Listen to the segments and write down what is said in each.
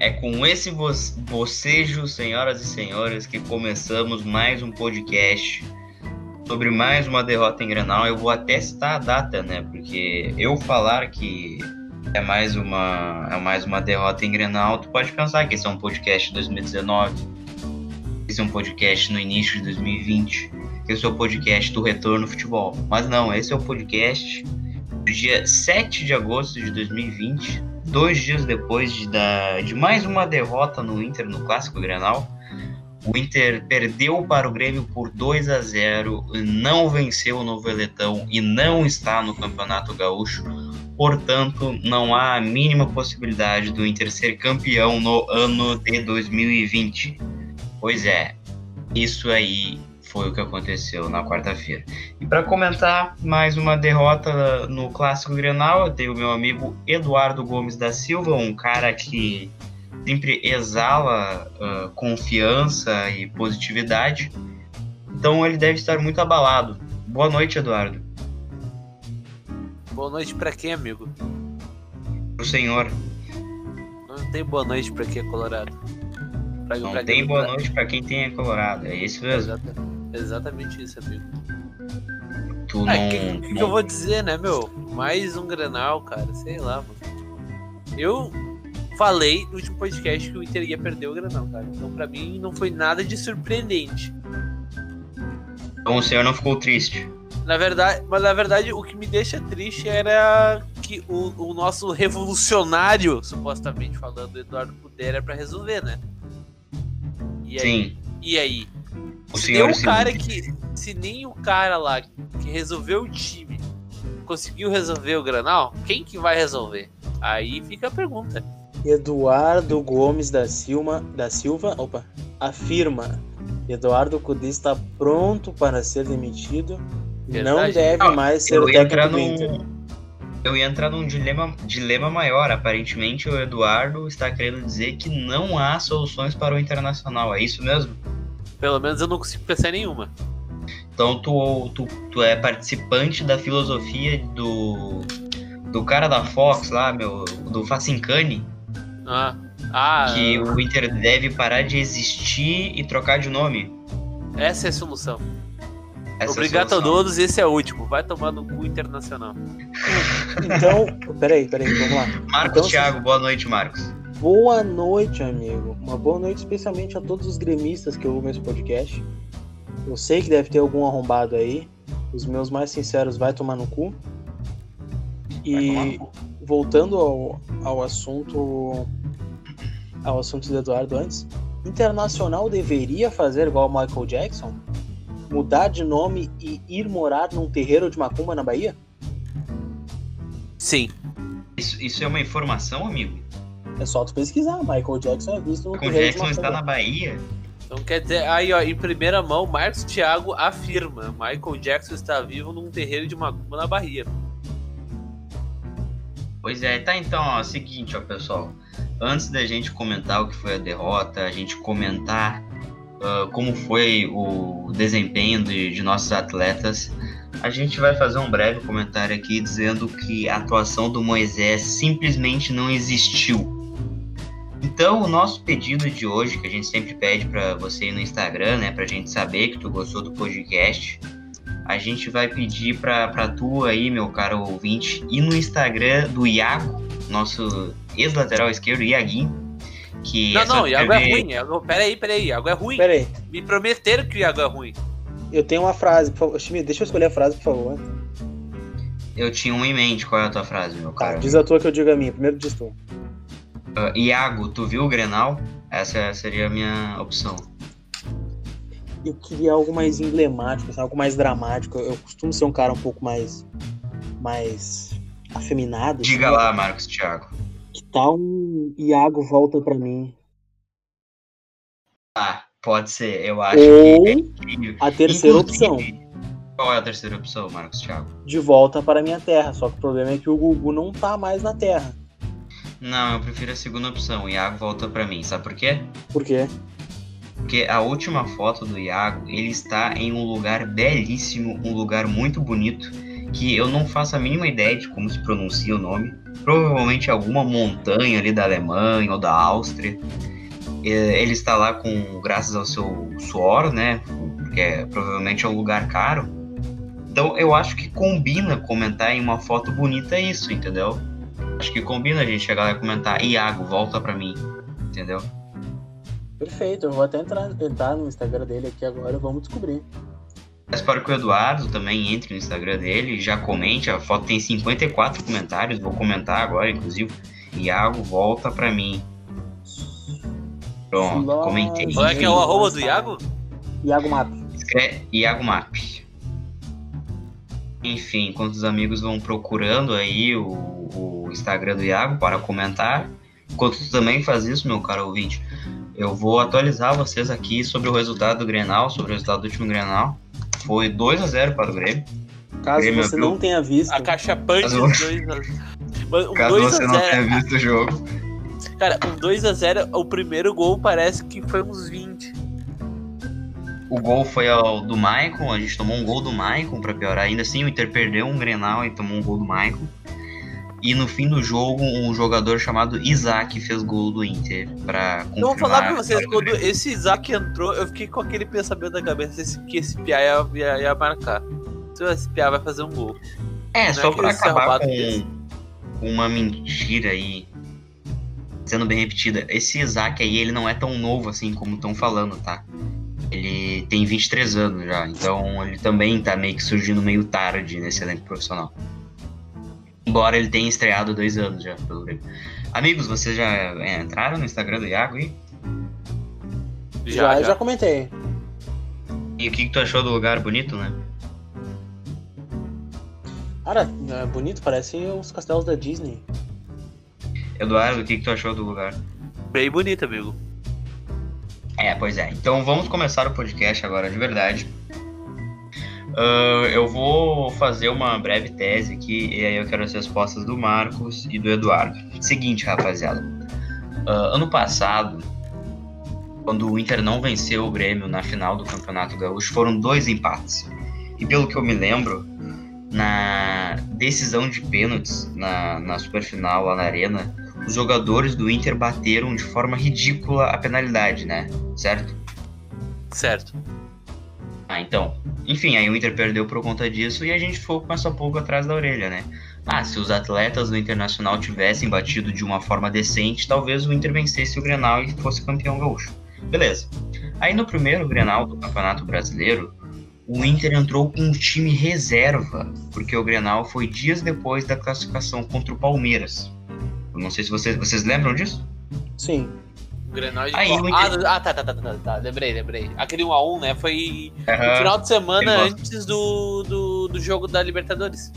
É com esse bocejo, senhoras e senhores, que começamos mais um podcast sobre mais uma derrota em Granal. Eu vou até citar a data, né? Porque eu falar que é mais uma é mais uma derrota em Grenal, tu pode pensar que esse é um podcast de 2019, esse é um podcast no início de 2020, que esse é o podcast do retorno ao futebol. Mas não, esse é o podcast dia 7 de agosto de 2020, dois dias depois de, da, de mais uma derrota no Inter no Clássico Grenal. O Inter perdeu para o Grêmio por 2 a 0, não venceu o Novo Eletão e não está no Campeonato Gaúcho. Portanto, não há a mínima possibilidade do Inter ser campeão no ano de 2020. Pois é, isso aí foi o que aconteceu na quarta-feira. E para comentar mais uma derrota no Clássico Grenal, eu tenho o meu amigo Eduardo Gomes da Silva, um cara que sempre exala uh, confiança e positividade. Então ele deve estar muito abalado. Boa noite, Eduardo. Boa noite para quem, amigo? O senhor. Não tem boa noite para quem é colorado. Pra, Não pra tem boa pra... noite para quem tem é colorado. É isso mesmo. Exata, exatamente isso, amigo. Tu ah, não. O que, que, que, eu vou dizer, né, meu? Mais um granal, cara. Sei lá, mano. Eu falei no último podcast que o Inter ia perder o Granal, cara. Então, pra mim, não foi nada de surpreendente. Então, o senhor não ficou triste? Na verdade, mas na verdade, o que me deixa triste era que o, o nosso revolucionário, supostamente falando, Eduardo Puder, era pra resolver, né? E aí? Sim. E aí? O se senhor nem o cara que. Se nem o cara lá que resolveu o time conseguiu resolver o Granal, quem que vai resolver? Aí fica a pergunta. Eduardo Gomes da Silva, da Silva opa, afirma Eduardo Cudê está pronto para ser demitido e não deve não, mais ser o técnico do Inter. Eu ia entrar num dilema, dilema maior. Aparentemente, o Eduardo está querendo dizer que não há soluções para o Internacional. É isso mesmo? Pelo menos eu não consigo pensar em nenhuma. Então, tu, tu, tu é participante da filosofia do, do cara da Fox lá, meu, do Facincani, ah. Ah, que o Inter deve parar de existir e trocar de nome. Essa é a solução. Essa Obrigado é a, a todos, esse é o último. Vai tomar no cu internacional. Então, peraí, peraí, vamos lá. Marcos então, Thiago, boa noite, Marcos. Boa noite, amigo. Uma boa noite especialmente a todos os gremistas que ouvem esse podcast. Eu sei que deve ter algum arrombado aí. Os meus mais sinceros vai tomar no cu. E voltando ao, ao assunto ao assunto do Eduardo antes, Internacional deveria fazer igual Michael Jackson? Mudar de nome e ir morar num terreiro de macumba na Bahia? Sim. Isso, isso é uma informação, amigo? É só tu pesquisar. Michael Jackson é visto no Michael Jackson está na Bahia? Então quer dizer, aí ó, em primeira mão, Marcos Thiago afirma: Michael Jackson está vivo num terreiro de macumba na Bahia. Pois é, tá então, ó, seguinte, ó, pessoal. Antes da gente comentar o que foi a derrota, a gente comentar uh, como foi o desempenho de, de nossos atletas, a gente vai fazer um breve comentário aqui dizendo que a atuação do Moisés simplesmente não existiu. Então, o nosso pedido de hoje, que a gente sempre pede para você ir no Instagram, né, pra gente saber que tu gostou do podcast, a gente vai pedir para tu aí, meu caro ouvinte, ir no Instagram do Iago, nosso ex-lateral esquerdo, Iaguinho. Que não, é não, Iago é ruim. Iago, peraí, peraí, Iago é ruim. Peraí. Me prometeram que o Iago é ruim. Eu tenho uma frase, por favor. Deixa eu escolher a frase, por favor. Eu tinha uma em mente. Qual é a tua frase, meu tá, cara? Diz a tua que eu digo a minha. Primeiro diz tu. Uh, Iago, tu viu o Grenal? Essa seria a minha opção eu queria algo mais emblemático, assim, algo mais dramático. Eu costumo ser um cara um pouco mais. mais. afeminado. Diga assim, lá, Marcos Thiago. Que tal um Iago volta para mim? Ah, pode ser. Eu acho Ou que. A terceira opção. Qual é a terceira opção, Marcos Thiago? De volta para minha terra. Só que o problema é que o Gugu não tá mais na terra. Não, eu prefiro a segunda opção. O Iago volta para mim. Sabe por quê? Por quê? Porque a última foto do Iago, ele está em um lugar belíssimo, um lugar muito bonito, que eu não faço a mínima ideia de como se pronuncia o nome. Provavelmente alguma montanha ali da Alemanha ou da Áustria. Ele está lá com graças ao seu suor, né? Porque é, provavelmente é um lugar caro. Então eu acho que combina comentar em uma foto bonita isso, entendeu? Acho que combina a gente chegar lá e comentar, Iago, volta pra mim, entendeu? Perfeito, eu vou até entrar, entrar no Instagram dele aqui agora, vamos descobrir. Espero que o Eduardo também entre no Instagram dele, já comente. A foto tem 54 comentários, vou comentar agora, inclusive. Iago, volta pra mim. Pronto, Nossa, comentei. Qual é que é o arroba do Iago? Iago Map. Escreve Iago Map. Enfim, enquanto os amigos vão procurando aí o, o Instagram do Iago para comentar, enquanto tu também faz isso, meu caro ouvinte, eu vou atualizar vocês aqui sobre o resultado do Grenal, sobre o resultado do último Grenal. Foi 2 a 0 para o Grêmio. Caso Grêmio você não tenha visto. A caixa punch Caso- 2 a... Um Caso 2 você a não 0. tenha visto o jogo. Cara, um 2x0, o primeiro gol parece que foi uns 20. O gol foi ao do Maicon, a gente tomou um gol do Maicon para piorar ainda assim, o Inter perdeu um Grenal e tomou um gol do Maicon. E no fim do jogo, um jogador chamado Isaac fez gol do Inter para confirmar. Eu vou falar pra vocês, quando esse Isaac entrou, eu fiquei com aquele pensamento na cabeça que esse Pia ia, ia, ia marcar. Se esse Pia vai fazer um gol. É, não só é pra acabar com desse. uma mentira aí, sendo bem repetida. Esse Isaac aí, ele não é tão novo assim como estão falando, tá? Ele tem 23 anos já, então ele também tá meio que surgindo meio tarde nesse elenco profissional. Embora ele tenha estreado dois anos já pelo Grêmio. Amigos, vocês já é, entraram no Instagram do Iago aí? Já, Já, já, já. comentei. E o que, que tu achou do lugar bonito, né? Cara, é bonito, parece os castelos da Disney. Eduardo, o que, que tu achou do lugar? Bem bonito, amigo. É, pois é. Então vamos começar o podcast agora de verdade. Ah, eu vou fazer uma breve tese aqui e aí eu quero as respostas do Marcos e do Eduardo. Seguinte, rapaziada. Ah, ano passado, quando o Inter não venceu o Grêmio na final do Campeonato Gaúcho, foram dois empates. E pelo que eu me lembro, na decisão de pênaltis na, na superfinal lá na Arena, os jogadores do Inter bateram de forma ridícula a penalidade, né? Certo? Certo. Ah, então. Enfim, aí o Inter perdeu por conta disso e a gente ficou com essa pulga atrás da orelha, né? Ah, se os atletas do Internacional tivessem batido de uma forma decente, talvez o Inter vencesse o Grenal e fosse campeão gaúcho. Beleza. Aí no primeiro Grenal do Campeonato Brasileiro, o Inter entrou com um time reserva, porque o Grenal foi dias depois da classificação contra o Palmeiras. Eu não sei se vocês, vocês lembram disso? Sim. O Grenal de Aí, ah, Inter- do- ah, tá, tá, tá, tá, tá. Lembrei, lembrei. Aquele 1x1, né? Foi no Aham. final de semana antes do, do, do jogo da Libertadores.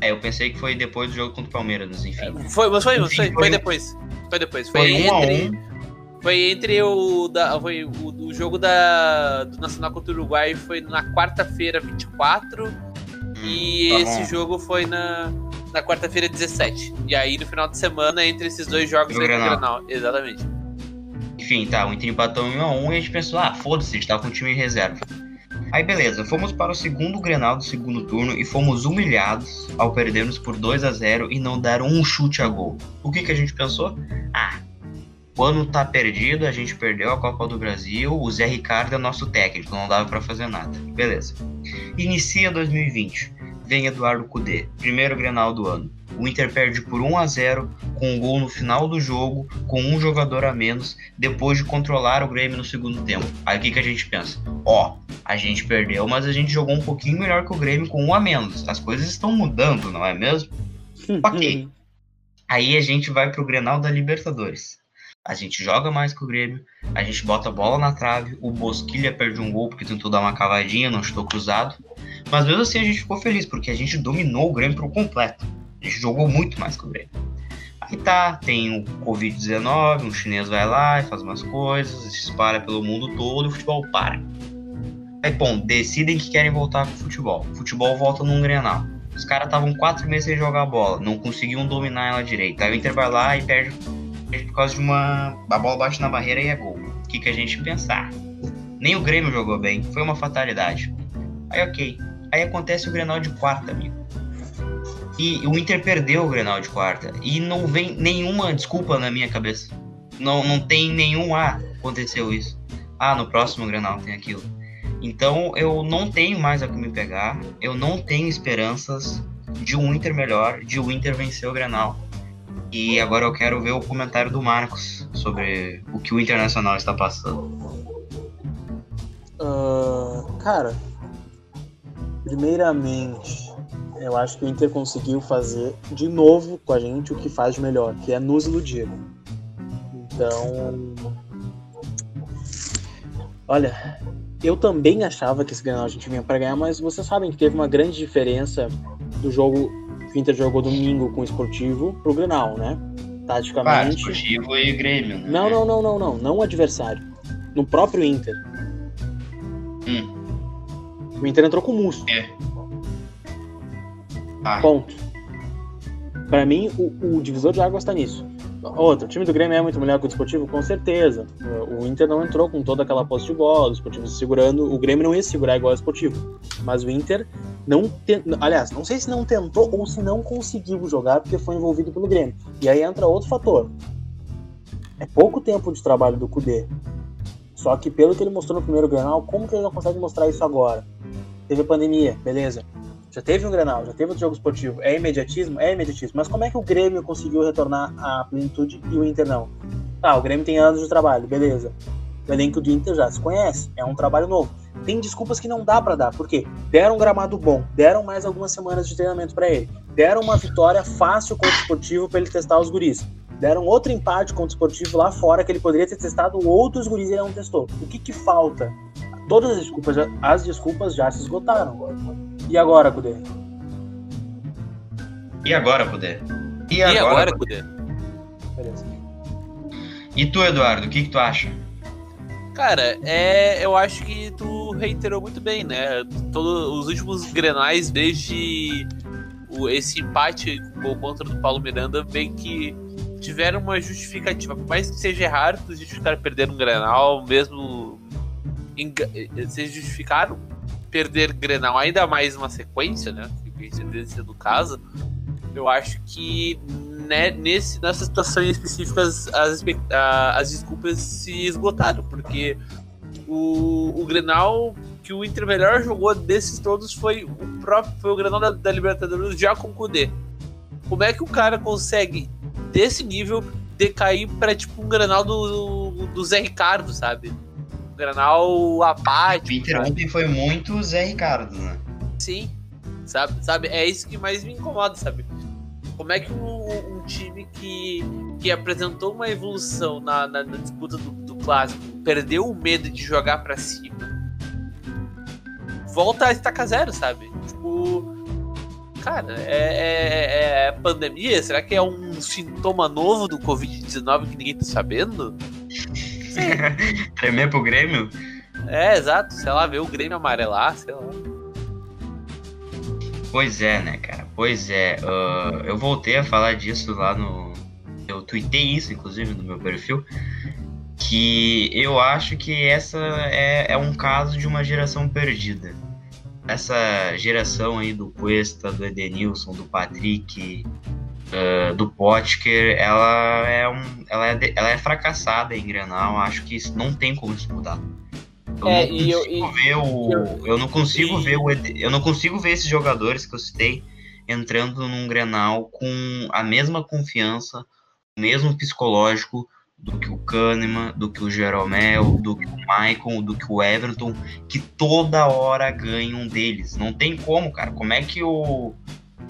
É, eu pensei que foi depois do jogo contra o Palmeiras, mas enfim. Foi, mas foi, mas Enfim, foi, foi foi depois. Foi depois. Foi, Foi um a entre. um. Foi entre o. Da, foi o, o jogo da, do Nacional contra o Uruguai foi na quarta-feira 24. E tá esse bom. jogo foi na, na quarta-feira 17. E aí no final de semana, entre esses dois jogos, no Grenal. Grenal. Exatamente. Enfim, tá, o Inter empatou em 1 a 1 e a gente pensou, ah, foda-se, a gente tava com o time em reserva. Aí beleza, fomos para o segundo Grenal do segundo turno e fomos humilhados ao perdermos por 2 a 0 e não dar um chute a gol. O que que a gente pensou? Ah, o ano tá perdido, a gente perdeu a Copa do Brasil, o Zé Ricardo é nosso técnico, não dava pra fazer nada. Beleza. Inicia 2020. Vem Eduardo Cudê, primeiro Grenal do ano. O Inter perde por 1 a 0 com um gol no final do jogo, com um jogador a menos, depois de controlar o Grêmio no segundo tempo. Aí o que, que a gente pensa? Ó, a gente perdeu, mas a gente jogou um pouquinho melhor que o Grêmio com um a menos. As coisas estão mudando, não é mesmo? Ok. Aí a gente vai pro Grenal da Libertadores. A gente joga mais que o Grêmio, a gente bota a bola na trave, o Bosquilha perde um gol porque tentou dar uma cavadinha, não chutou cruzado. Mas mesmo assim a gente ficou feliz, porque a gente dominou o Grêmio por completo. A gente jogou muito mais que o Grêmio. Aí tá, tem o Covid-19, um chinês vai lá e faz umas coisas, se espalha pelo mundo todo e o futebol para. Aí, bom, decidem que querem voltar com o futebol. O futebol volta num Grenal. Os caras estavam quatro meses sem jogar bola, não conseguiam dominar ela direito. Aí o Inter vai lá e perde, por causa de uma. A bola bate na barreira e é gol. O que, que a gente pensar? Nem o Grêmio jogou bem, foi uma fatalidade. Aí ok. aí acontece o Grenal de quarta, amigo. E o Inter perdeu o Grenal de quarta. E não vem nenhuma desculpa na minha cabeça. Não, não tem nenhum ah, aconteceu isso. Ah, no próximo Grenal tem aquilo. Então eu não tenho mais a que me pegar. Eu não tenho esperanças de um Inter melhor, de um Inter vencer o Grenal. E agora eu quero ver o comentário do Marcos sobre o que o Internacional está passando. Uh, cara, primeiramente, eu acho que o Inter conseguiu fazer de novo com a gente o que faz melhor, que é nos iludir. Então, olha, eu também achava que esse Grenal a gente vinha para ganhar, mas vocês sabem que teve uma grande diferença do jogo o Inter jogou domingo com o Esportivo pro Grenal, né? Taticamente. Ah, Esportivo e Grêmio, né? Não, não, não, não, não. Não o adversário. No próprio Inter. Hum. O Inter entrou com o Musso. É. Ah. Ponto. Para mim, o, o, divisor de águas tá nisso. Outro, o time do Grêmio é muito melhor que o Desportivo, com certeza. O Inter não entrou com toda aquela posse de bola, o Desportivo segurando. O Grêmio não ia segurar igual o Desportivo. Mas o Inter não tem, aliás, não sei se não tentou ou se não conseguiu jogar porque foi envolvido pelo Grêmio. E aí entra outro fator. É pouco tempo de trabalho do Cudê. Só que pelo que ele mostrou no primeiro Grenal, como que ele não consegue mostrar isso agora? Teve a pandemia, beleza. Já teve um Grenal, já teve outro jogo esportivo. É imediatismo? É imediatismo. Mas como é que o Grêmio conseguiu retornar à plenitude e o Inter não? Ah, o Grêmio tem anos de trabalho, beleza. O elenco do Inter já se conhece, é um trabalho novo tem desculpas que não dá para dar, porque deram um gramado bom, deram mais algumas semanas de treinamento para ele, deram uma vitória fácil contra o esportivo para ele testar os guris, deram outro empate contra o esportivo lá fora que ele poderia ter testado outros guris e ele não testou. O que que falta? Todas as desculpas, as desculpas já se esgotaram. E agora, Cudê? E agora, Cudê? E, e agora, Cudê? Beleza. E tu, Eduardo, o que, que tu acha? Cara, é, eu acho que tu reiterou muito bem, né? Todos os últimos grenais, desde o, esse empate com contra do Paulo Miranda, bem que tiveram uma justificativa. Por mais que seja errado, tu justificar perder um grenal, mesmo. Vocês justificaram perder grenal, ainda mais uma sequência, né? Coincidência do caso. Eu acho que né, nesse, nessas situações específicas as, as desculpas se esgotaram, porque o, o Grenal que o Inter melhor jogou desses todos foi o próprio foi o Grenal da, da Libertadores já com o Kudê. Como é que o cara consegue, desse nível, decair para tipo um Grenal do, do Zé Ricardo, sabe? Apático. O Inter ontem foi muito Zé Ricardo, né? Sim. Sabe, sabe? É isso que mais me incomoda, sabe? Como é que um, um time que, que apresentou uma evolução na, na, na disputa do, do, clássico perdeu o medo de jogar para cima, volta a estacar zero, sabe? Tipo, cara, é, é, é, pandemia? Será que é um sintoma novo do Covid-19 que ninguém tá sabendo? Tremer pro Grêmio? É, exato. Sei lá, ver o Grêmio amarelar, sei lá. Pois é, né, cara? Pois é. Uh, eu voltei a falar disso lá no. Eu tuitei isso, inclusive, no meu perfil. Que eu acho que essa é, é um caso de uma geração perdida. Essa geração aí do Cuesta, do Edenilson, do Patrick, uh, do Potker, ela é, um, ela, é, ela é fracassada em Grenal. Acho que isso não tem como isso mudar. Eu é, não consigo eu, ver o. Eu, eu não consigo e... ver o. Eu não consigo ver esses jogadores que eu citei entrando num Grenal com a mesma confiança, o mesmo psicológico do que o Kahneman, do que o Jeromel, do que o Michael, do que o Everton, que toda hora ganha um deles. Não tem como, cara. Como é que o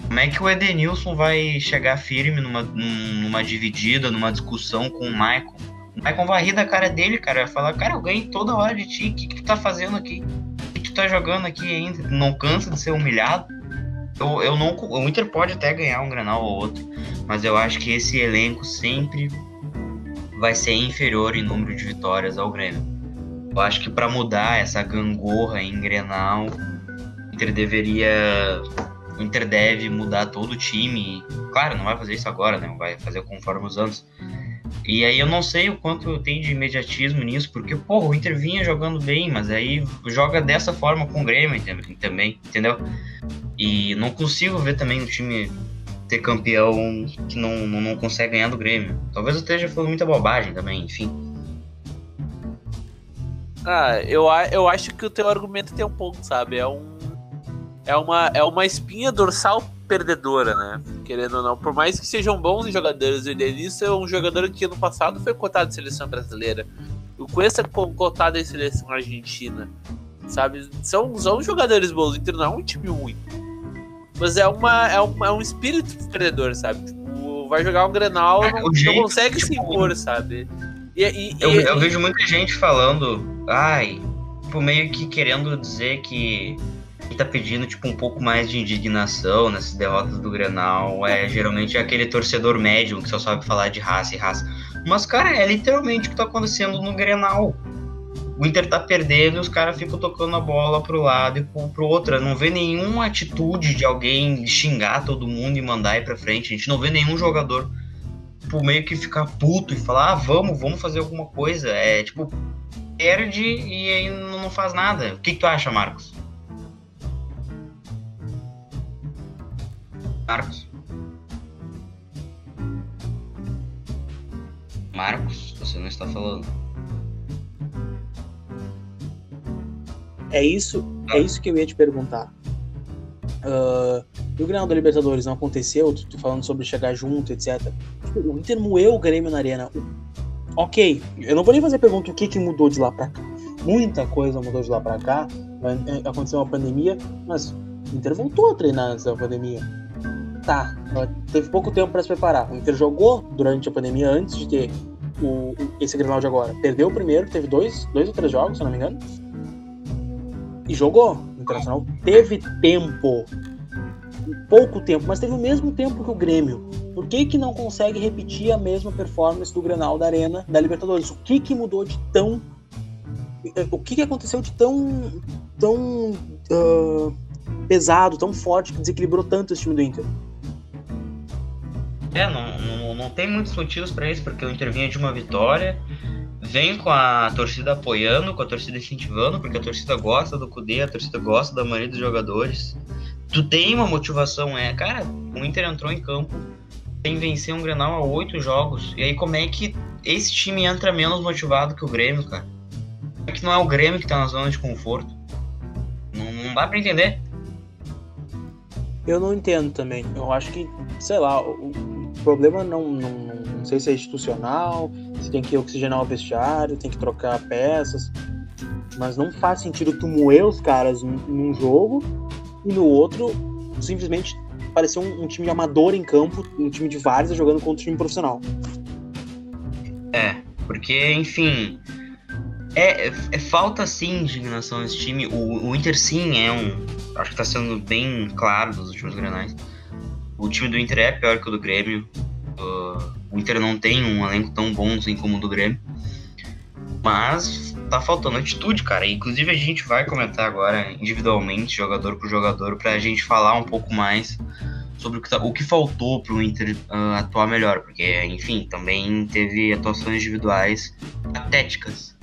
como é que o Edenilson vai chegar firme numa, numa dividida, numa discussão com o Michael? Vai com varrida a cara dele, cara. Vai falar, cara, eu ganhei toda hora de ti. O que, que tu tá fazendo aqui? O que, tu tá jogando aqui ainda? Não cansa de ser humilhado? Eu, eu não, o Inter pode até ganhar um granal ou outro, mas eu acho que esse elenco sempre vai ser inferior em número de vitórias ao Grêmio. Eu acho que para mudar essa gangorra em Grenal, o Inter deveria. O Inter deve mudar todo o time. Claro, não vai fazer isso agora, né? Vai fazer conforme os anos E aí eu não sei o quanto tem de imediatismo nisso, porque, porra, o Inter vinha jogando bem, mas aí joga dessa forma com o Grêmio também, entendeu? E não consigo ver também o time ter campeão que não, não, não consegue ganhar do Grêmio. Talvez eu esteja falando muita bobagem também, enfim. Ah, eu, eu acho que o teu argumento tem um ponto, sabe? É um. É uma, é uma espinha dorsal perdedora, né? Querendo ou não. Por mais que sejam bons jogadores, o Edenilson é um jogador que ano passado foi cotado em seleção brasileira. O Cuesta é cotado em seleção argentina. Sabe? São, são jogadores bons, então não é um time ruim. Mas é, uma, é, um, é um espírito perdedor, sabe? Tipo, vai jogar um Grenal, é, não, não consegue se impor, sabe? E, e, eu, e, eu vejo muita gente falando, ai, tipo, meio que querendo dizer que quem tá pedindo tipo um pouco mais de indignação nessas derrotas do Grenal é geralmente aquele torcedor médio que só sabe falar de raça e raça. Mas, cara, é literalmente o que tá acontecendo no Grenal. O Inter tá perdendo e os caras ficam tocando a bola pro lado e pro, pro outro. Não vê nenhuma atitude de alguém xingar todo mundo e mandar ir pra frente. A gente não vê nenhum jogador tipo, meio que ficar puto e falar, ah, vamos, vamos fazer alguma coisa. É tipo, perde e aí não faz nada. O que, que tu acha, Marcos? Marcos? Marcos, você não está falando. É isso, é isso que eu ia te perguntar. Uh, e o Grenal da Libertadores não aconteceu, tu, tu, falando sobre chegar junto, etc. Tipo, o Inter moeu o Grêmio na arena. Ok, eu não vou nem fazer pergunta o que, que mudou de lá pra cá. Muita coisa mudou de lá pra cá. É, aconteceu uma pandemia, mas o Inter voltou a treinar antes da pandemia. Tá, teve pouco tempo para se preparar. O Inter jogou durante a pandemia antes de ter o, esse Grenal de agora. Perdeu o primeiro, teve dois, dois ou três jogos, se não me engano. E jogou. O Internacional teve tempo pouco tempo, mas teve o mesmo tempo que o Grêmio. Por que, que não consegue repetir a mesma performance do Grenal da Arena da Libertadores? O que, que mudou de tão. O que, que aconteceu de tão. tão. Uh, pesado, tão forte, que desequilibrou tanto esse time do Inter? É, não, não, não tem muitos motivos para isso, porque o Inter vinha de uma vitória, vem com a torcida apoiando, com a torcida incentivando, porque a torcida gosta do Cudê, a torcida gosta da maioria dos jogadores tu tem uma motivação, é, cara, o Inter entrou em campo sem vencer um Grenal a oito jogos. E aí como é que esse time entra menos motivado que o Grêmio, cara? É que não é o Grêmio que tá na zona de conforto. Não, não dá para entender. Eu não entendo também. Eu acho que, sei lá, o, o problema não, não, não, sei se é institucional, se tem que oxigenar o vestiário, tem que trocar peças. Mas não faz sentido tu moer os caras num, jogo e no outro, simplesmente pareceu um, um, time amador em campo, um time de várzea jogando contra um time profissional. É, porque, enfim, é, é falta sim indignação nesse time. O, o, Inter sim é um. Acho que tá sendo bem claro nos últimos granais. O time do Inter é pior que o do Grêmio. O Inter não tem um elenco tão bom assim como o do Grêmio. Mas tá faltando atitude, cara. Inclusive a gente vai comentar agora individualmente, jogador por jogador, pra gente falar um pouco mais sobre o que, tá, o que faltou pro Inter uh, atuar melhor, porque, enfim, também teve atuações individuais patéticas.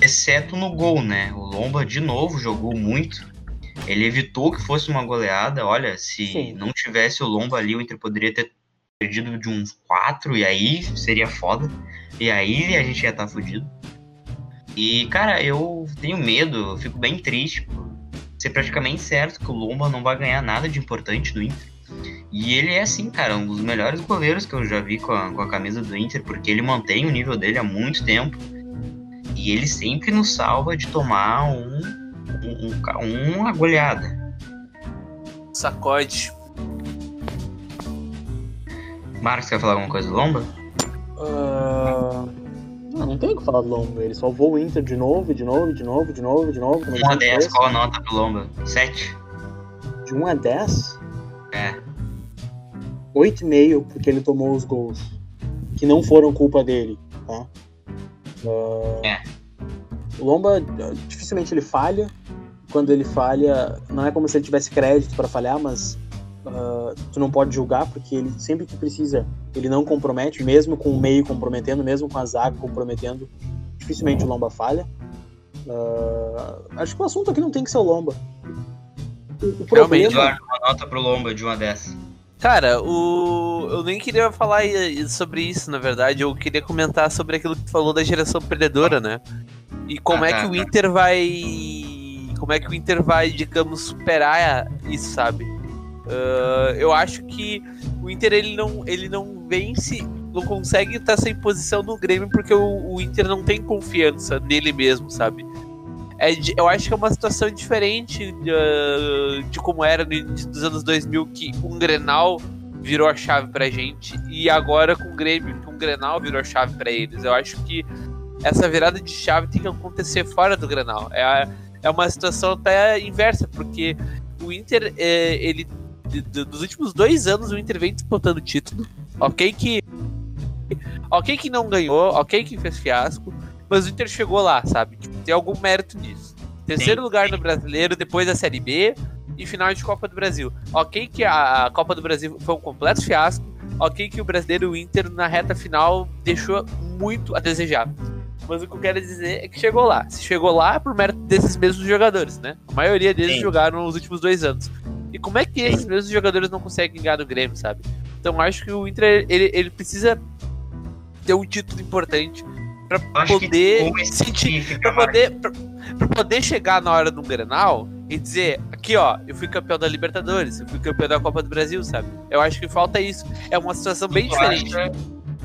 Exceto no gol, né? O Lomba de novo jogou muito. Ele evitou que fosse uma goleada. Olha, se Sim. não tivesse o Lomba ali, o Inter poderia ter perdido de uns quatro, e aí seria foda. E aí a gente ia estar tá fudido. E, cara, eu tenho medo, eu fico bem triste por ser praticamente certo que o Lomba não vai ganhar nada de importante do Inter. E ele é, assim, cara, um dos melhores goleiros que eu já vi com a, com a camisa do Inter, porque ele mantém o nível dele há muito tempo. E ele sempre nos salva de tomar um, um, um uma goleada. Sacode. Marcos, quer falar alguma coisa do Lomba? Uh... Não, não tem o que falar do Lomba. Ele salvou o Inter de novo, de novo, de novo, de novo, de novo. 1 a 10, qual a nota do Lomba? 7? De 1 a 10? É. 8,5 porque ele tomou os gols. Que não foram culpa dele, tá? Uh... É. O Lomba, dificilmente ele falha. Quando ele falha, não é como se ele tivesse crédito para falhar, mas uh, tu não pode julgar, porque ele sempre que precisa, ele não compromete, mesmo com o meio comprometendo, mesmo com a zaga comprometendo, dificilmente o Lomba falha. Uh, acho que o assunto aqui não tem que ser o Lomba. O, o problema... Realmente, uma nota pro Lomba de uma dessas. Cara, o... eu nem queria falar sobre isso, na verdade. Eu queria comentar sobre aquilo que tu falou da geração perdedora, né? E como ah, é tá, que o tá. Inter vai. Como é que o Inter vai, digamos, superar isso, sabe? Uh, eu acho que o Inter ele não, ele não vence, não consegue estar sem posição no Grêmio porque o, o Inter não tem confiança nele mesmo, sabe? É, eu acho que é uma situação diferente de, uh, de como era nos anos 2000, que um Grenal virou a chave pra gente, e agora com o Grêmio, que um Grenal virou a chave para eles. Eu acho que essa virada de chave tem que acontecer fora do Grenal. É, é uma situação até inversa, porque o Inter, é, ele dos últimos dois anos o Inter vem disputando título. Ok que. Ok que não ganhou, ok que fez fiasco, mas o Inter chegou lá, sabe? Tipo, tem algum mérito nisso. Terceiro Sim. lugar no brasileiro, depois da Série B e final de Copa do Brasil. Ok que a Copa do Brasil foi um completo fiasco. Ok que o brasileiro o Inter na reta final deixou muito a desejar. Mas o que eu quero dizer é que chegou lá. Se chegou lá é por mérito desses mesmos jogadores, né? A maioria deles Sim. jogaram nos últimos dois anos. E como é que esses mesmos jogadores não conseguem ganhar do Grêmio, sabe? Então acho que o Inter ele, ele precisa ter um título importante para poder sentir, para poder para poder chegar na hora do Grenal e dizer, aqui ó, eu fui campeão da Libertadores, eu fui campeão da Copa do Brasil, sabe? Eu acho que falta isso. É uma situação bem tu diferente. Acha,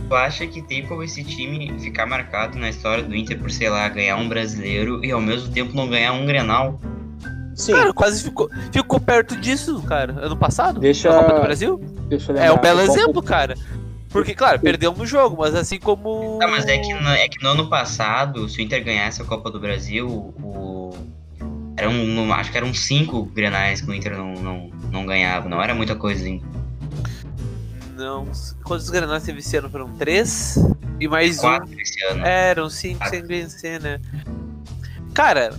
tu acha que tem como esse time ficar marcado na história do Inter por, sei lá, ganhar um brasileiro e ao mesmo tempo não ganhar um Grenal? Sim. Cara, quase ficou, ficou perto disso, cara, ano passado. Deixa, na Copa do Brasil. Deixa é um belo exemplo, cara. Porque, claro, perdeu no jogo, mas assim como. Tá, mas é que, no, é que no ano passado, se o Inter ganhasse a Copa do Brasil, o. Era um, acho que eram cinco grenais que o Inter não, não, não ganhava, não era muita coisa ainda. Não. Quantos grenais teve esse ano? Foram três? E mais Quatro um. esse ano. É, eram cinco sem vencer, né? Cara,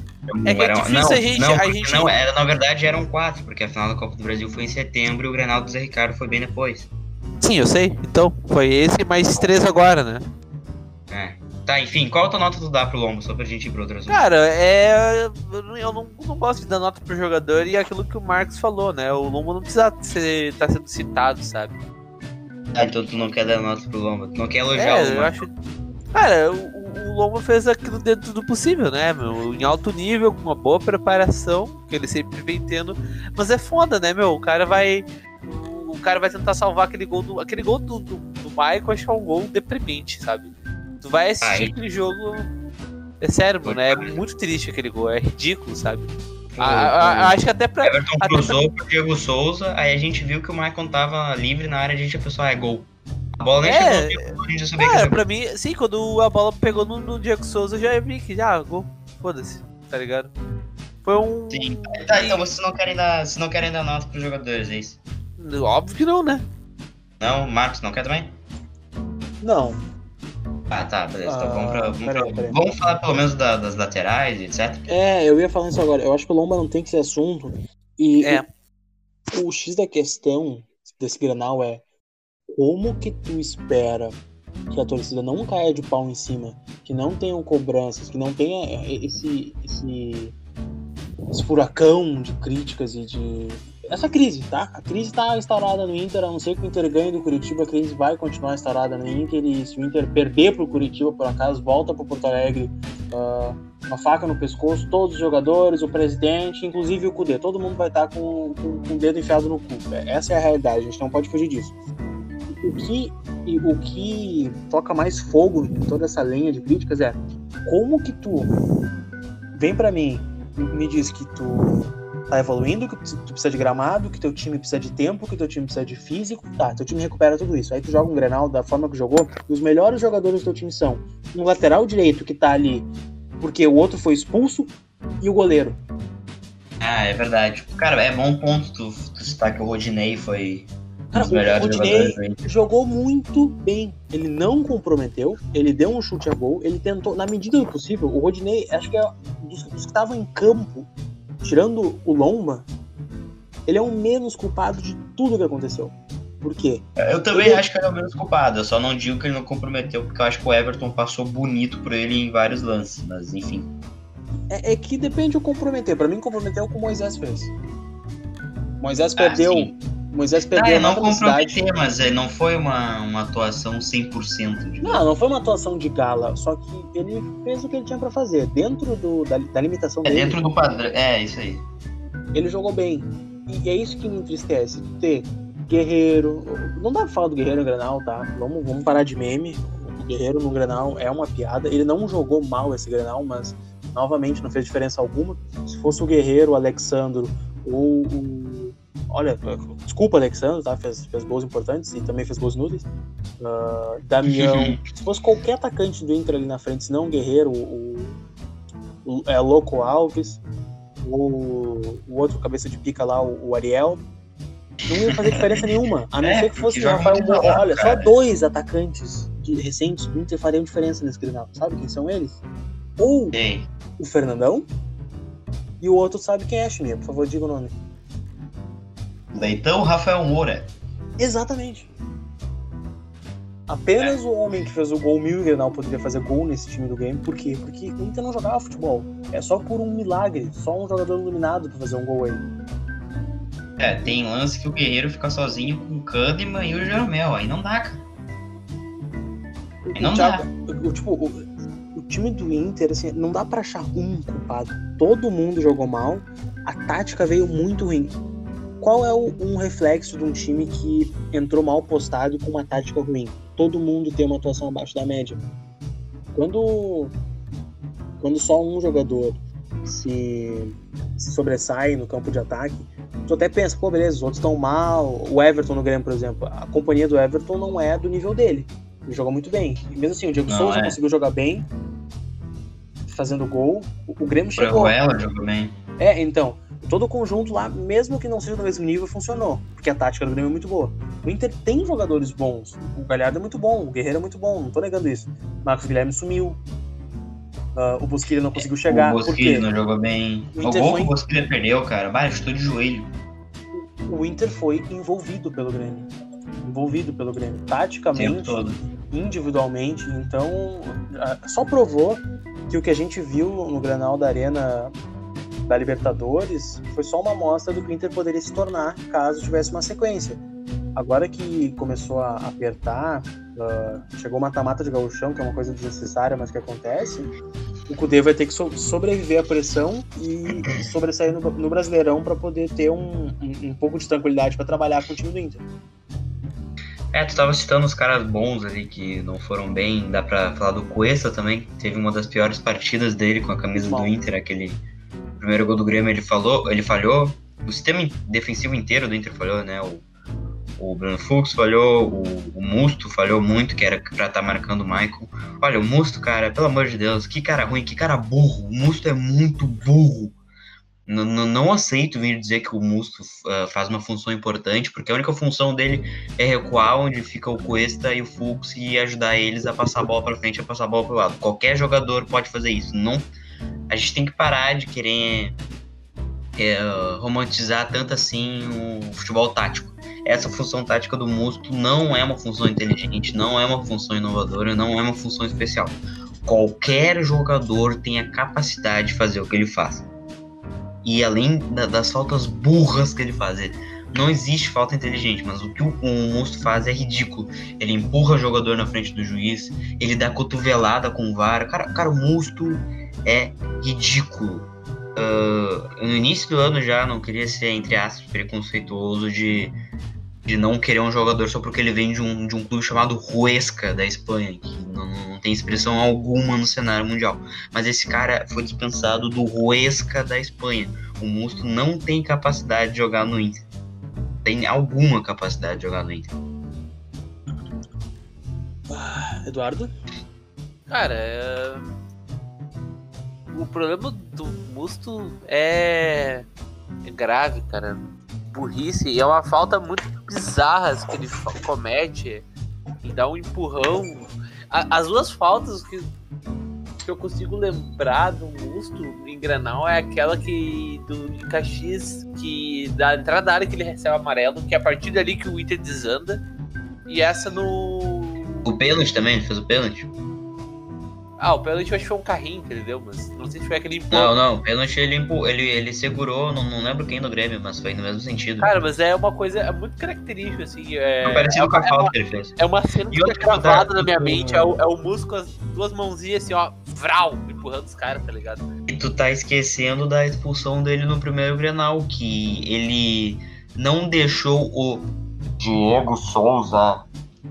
é que é difícil não, a gente. Não, a gente... não era, na verdade eram quatro, porque a final da Copa do Brasil foi em setembro e o Grenal do Zé Ricardo foi bem depois. Sim, eu sei. Então, foi esse mais três agora, né? É. Tá, enfim, qual a nota tu dá pro Lombo, só pra gente ir pro outro assunto? Cara, é. Eu não, não gosto de dar nota pro jogador e é aquilo que o Marcos falou, né? O Lombo não precisa ser, tá sendo citado, sabe? Ah, então tu não quer dar nota pro Lombo, tu não quer elogiar é, o Lombo. Eu acho. Cara, o, o Lomba fez aquilo dentro do possível, né, meu? Em alto nível, com uma boa preparação, que ele sempre vem tendo. Mas é foda, né, meu? O cara vai. O cara vai tentar salvar aquele gol do. Aquele gol do, do, do Michael, acho que é um gol deprimente, sabe? Tu vai assistir Ai. aquele jogo. É sério, mano, é muito triste aquele gol, é ridículo, sabe? A, a, a, acho que até pra. Everton cruzou pra... pro Diego Souza, aí a gente viu que o Michael tava livre na área, a gente pensou, ah, é gol. A bola nem é, chegou, a gente sabia é, que pra mim, sim, quando a bola pegou no, no Diego Souza, eu já vi que já, gol, foda-se, tá ligado? Foi um. Sim, tá, então vocês não querem dar, vocês não querem dar nota pros jogadores, é isso? Óbvio que não, né? Não, Marcos, não quer também? Não. Ah, tá, beleza. Então vamos, pra, vamos, peraí, peraí. vamos falar pelo menos da, das laterais, etc. É, eu ia falar isso agora. Eu acho que o Lomba não tem que ser assunto. E é. o, o X da questão desse granal é como que tu espera que a torcida não caia de pau em cima, que não tenham cobranças, que não tenha esse, esse, esse furacão de críticas e de. Essa crise, tá? A crise está instaurada no Inter, a não ser que o Inter ganhe do Curitiba, a crise vai continuar instaurada no Inter e se o Inter perder pro Curitiba, por acaso, volta pro Porto Alegre, uh, uma faca no pescoço, todos os jogadores, o presidente, inclusive o Cudê, todo mundo vai estar tá com, com, com o dedo enfiado no cu. Essa é a realidade, a gente não pode fugir disso o que, o que toca mais fogo em toda essa lenha de críticas é como que tu vem para mim me diz que tu tá evoluindo, que tu precisa de gramado, que teu time precisa de tempo, que teu time precisa de físico, tá, teu time recupera tudo isso. Aí tu joga um Grenal da forma que jogou, e os melhores jogadores do teu time são um lateral direito que tá ali porque o outro foi expulso e o goleiro. Ah, é verdade. Cara, é bom ponto tu, tu citar que o Rodinei foi Cara, o Rodinei jogou muito bem. Ele não comprometeu, ele deu um chute a gol, ele tentou, na medida do possível, o Rodinei, acho que é dos, dos que estavam em campo, tirando o Lomba, Ele é o menos culpado de tudo que aconteceu. Por quê? Eu também ele... acho que ele é o menos culpado. Eu só não digo que ele não comprometeu, porque eu acho que o Everton passou bonito por ele em vários lances. Mas enfim. É, é que depende do comprometer. Para mim, comprometeu o que o Moisés fez. Moisés ah, perdeu. Sim. Moisés perdeu. Ah, não comprometer, mas não foi uma, uma atuação 100%. De... Não, não foi uma atuação de gala. Só que ele fez o que ele tinha para fazer. Dentro do, da, da limitação é dele. É dentro do padrão. É, isso aí. Ele jogou bem. E é isso que me entristece. Ter Guerreiro. Não dá pra falar do Guerreiro no Granal, tá? Vamos, vamos parar de meme. O Guerreiro no Granal é uma piada. Ele não jogou mal esse Granal, mas novamente não fez diferença alguma. Se fosse o Guerreiro, o Alexandro ou o. Olha, desculpa, Alexandre, tá? Fez, fez gols importantes e também fez gols inúteis. Uh, Damião. se fosse qualquer atacante do Inter ali na frente, se não o Guerreiro, o, o, é Louco Alves, o, o outro cabeça de pica lá, o, o Ariel, não ia fazer diferença nenhuma. A não é, ser que fosse o Rafael Moura. Olha, só dois atacantes de, recentes do Inter fariam diferença nesse Grenal. Sabe quem são eles? Ou Ei. o Fernandão e o outro sabe quem é, Chininha. Por favor, diga o nome. Leitão Rafael Moura. Exatamente. Apenas é. o homem que fez o gol mil Grenal poderia fazer gol nesse time do game. Por quê? Porque o Inter não jogava futebol. É só por um milagre. Só um jogador iluminado para fazer um gol aí. É, tem lance que o Guerreiro fica sozinho com o Kahneman e o Jeromel. Aí não dá, cara. Aí não o Thiago, dá. O, tipo, o, o, time do Inter, assim, não dá para achar um culpado. Todo mundo jogou mal. A tática veio muito ruim. Qual é o, um reflexo de um time que entrou mal postado com uma tática ruim? Todo mundo tem uma atuação abaixo da média. Quando, quando só um jogador se, se sobressai no campo de ataque, tu até pensa, pô, beleza, os outros estão mal. O Everton no Grêmio, por exemplo, a companhia do Everton não é do nível dele. Ele joga muito bem. E mesmo assim, o Diego não, Souza é. conseguiu jogar bem, fazendo gol. O, Grêmio chegou. Ela jogou bem. É, então, todo o conjunto lá, mesmo que não seja do mesmo nível, funcionou. Porque a tática do Grêmio é muito boa. O Inter tem jogadores bons. O Galhardo é muito bom, o Guerreiro é muito bom, não tô negando isso. Marcos Guilherme sumiu. Uh, o Bosquilha não conseguiu chegar. O Bosquilha não jogou bem. O, o gol foi... que o Bosquilha perdeu, cara. Bah, chutou de joelho. O Inter foi envolvido pelo Grêmio. Envolvido pelo Grêmio. Taticamente, individualmente. Então, só provou que o que a gente viu no Granal da Arena da Libertadores foi só uma amostra do que o Inter poderia se tornar caso tivesse uma sequência. Agora que começou a apertar, uh, chegou o mata-mata de gauchão, que é uma coisa desnecessária, mas que acontece, o Cudê vai ter que so sobreviver à pressão e sobressair no, no Brasileirão para poder ter um, um, um, pouco de tranquilidade para trabalhar com o time do Inter. É, tu estava citando os caras bons ali que não foram bem, dá para falar do Cuesta também, teve uma das piores partidas dele com a camisa Bom. do Inter, aquele primeiro gol do Grêmio ele falou, ele falhou, o sistema defensivo inteiro do Inter falhou, né? O o Bruno Fux falhou, o, o Musto falhou muito, que era pra estar tá marcando o Michael. Olha, o Musto, cara, pelo amor de Deus, que cara ruim, que cara burro. O Musto é muito burro. N não aceito vir dizer que o Musto uh, faz uma função importante, porque a única função dele é recuar onde fica o Cuesta e o Fux e ajudar eles a passar a bola para frente, a passar a bola para o lado. Qualquer jogador pode fazer isso. Não, a gente tem que parar de querer é, romantizar tanto assim o futebol tático essa função tática do Musto não é uma função inteligente, não é uma função inovadora, não é uma função especial. Qualquer jogador tem a capacidade de fazer o que ele faz. E além da, das faltas burras que ele faz, não existe falta inteligente, mas o que o, o Musto faz é ridículo. Ele empurra o jogador na frente do juiz, ele dá cotovelada com o VAR. Cara, cara o Musto é ridículo. Uh, no início do ano já não queria ser, entre aspas, preconceituoso de de não querer um jogador só porque ele vem de um, de um clube chamado Huesca da Espanha, que não, não tem expressão alguma no cenário mundial. Mas esse cara foi dispensado do Huesca da Espanha. O Musto não tem capacidade de jogar no Inter. Tem alguma capacidade de jogar no Inter. Ah, Eduardo? Cara, é... o problema do Musto é, é grave, cara burrice e é uma falta muito bizarra que ele comete em dar um empurrão. as duas faltas que, que eu consigo lembrar do Musto em Granal é aquela que do de Caxias, que da entrada da área que ele recebe amarelo, que é a partir dali que o Inter desanda. E essa no. O pênalti também, ele fez o pênalti. Ah, o pênalti eu acho que foi um carrinho que ele deu, mas não sei se foi aquele empurro. Não, não, o pênalti ele, ele, ele segurou, não, não lembro quem do Grêmio, mas foi no mesmo sentido. Cara, mas é uma coisa é muito característica, assim. É, não, parecido é, com a falta que ele fez. É uma cena que fica gravada na minha mente, é o, é o músico com as duas mãozinhas assim, ó, vral, empurrando os caras, tá ligado? E tu tá esquecendo da expulsão dele no primeiro Grenal, que ele não deixou o Diego Souza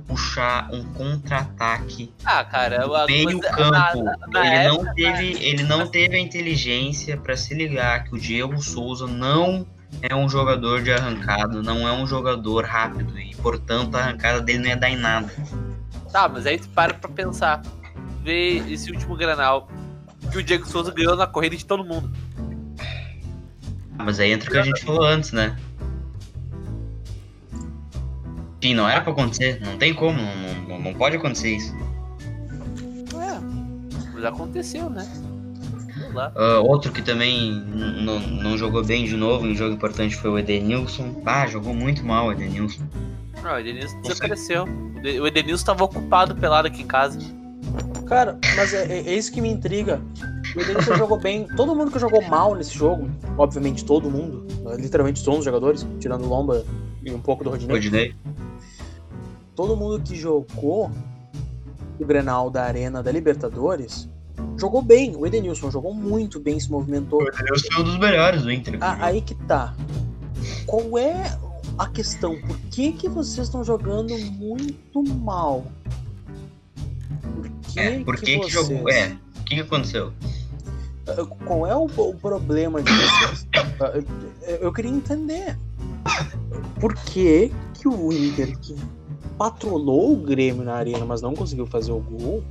puxar um contra-ataque ah, cara, meio campo. Na, na, ele, época, não teve, ele não teve a inteligência para se ligar que o Diego Souza não é um jogador de arrancada, não é um jogador rápido e, portanto, a arrancada dele não ia dar em nada. Tá, mas aí tu para pra pensar. Vê esse último granal que o Diego Souza ganhou na corrida de todo mundo. Mas aí entra o que a gente falou antes, né? Sim, não era pra acontecer. Não tem como. Não, não, não pode acontecer isso. É, mas aconteceu, né? Uh, outro que também não jogou bem de novo, um jogo importante foi o Edenilson. Ah, jogou muito mal o Edenilson. Não, o Edenilson desapareceu. O Edenilson estava ocupado pelado aqui em casa. Cara, mas é, é, é isso que me intriga. O Edenilson jogou bem. Todo mundo que jogou mal nesse jogo, obviamente todo mundo, literalmente todos os jogadores, tirando o Lomba e um pouco do Rodinei. Rodinei todo mundo que jogou o Grenal da Arena da Libertadores jogou bem. O Edenilson jogou muito bem, se movimentou. O Edenilson é um dos melhores do Inter. Ah, aí que tá. Qual é a questão? Por que, que vocês estão jogando muito mal? Por que, é, por que, que, vocês... jogou? É, o que, que aconteceu? Ah, qual é o, o problema de vocês? Ah, eu queria entender. Por que, que o Inter, que patrolou o Grêmio na arena, mas não conseguiu fazer o gol,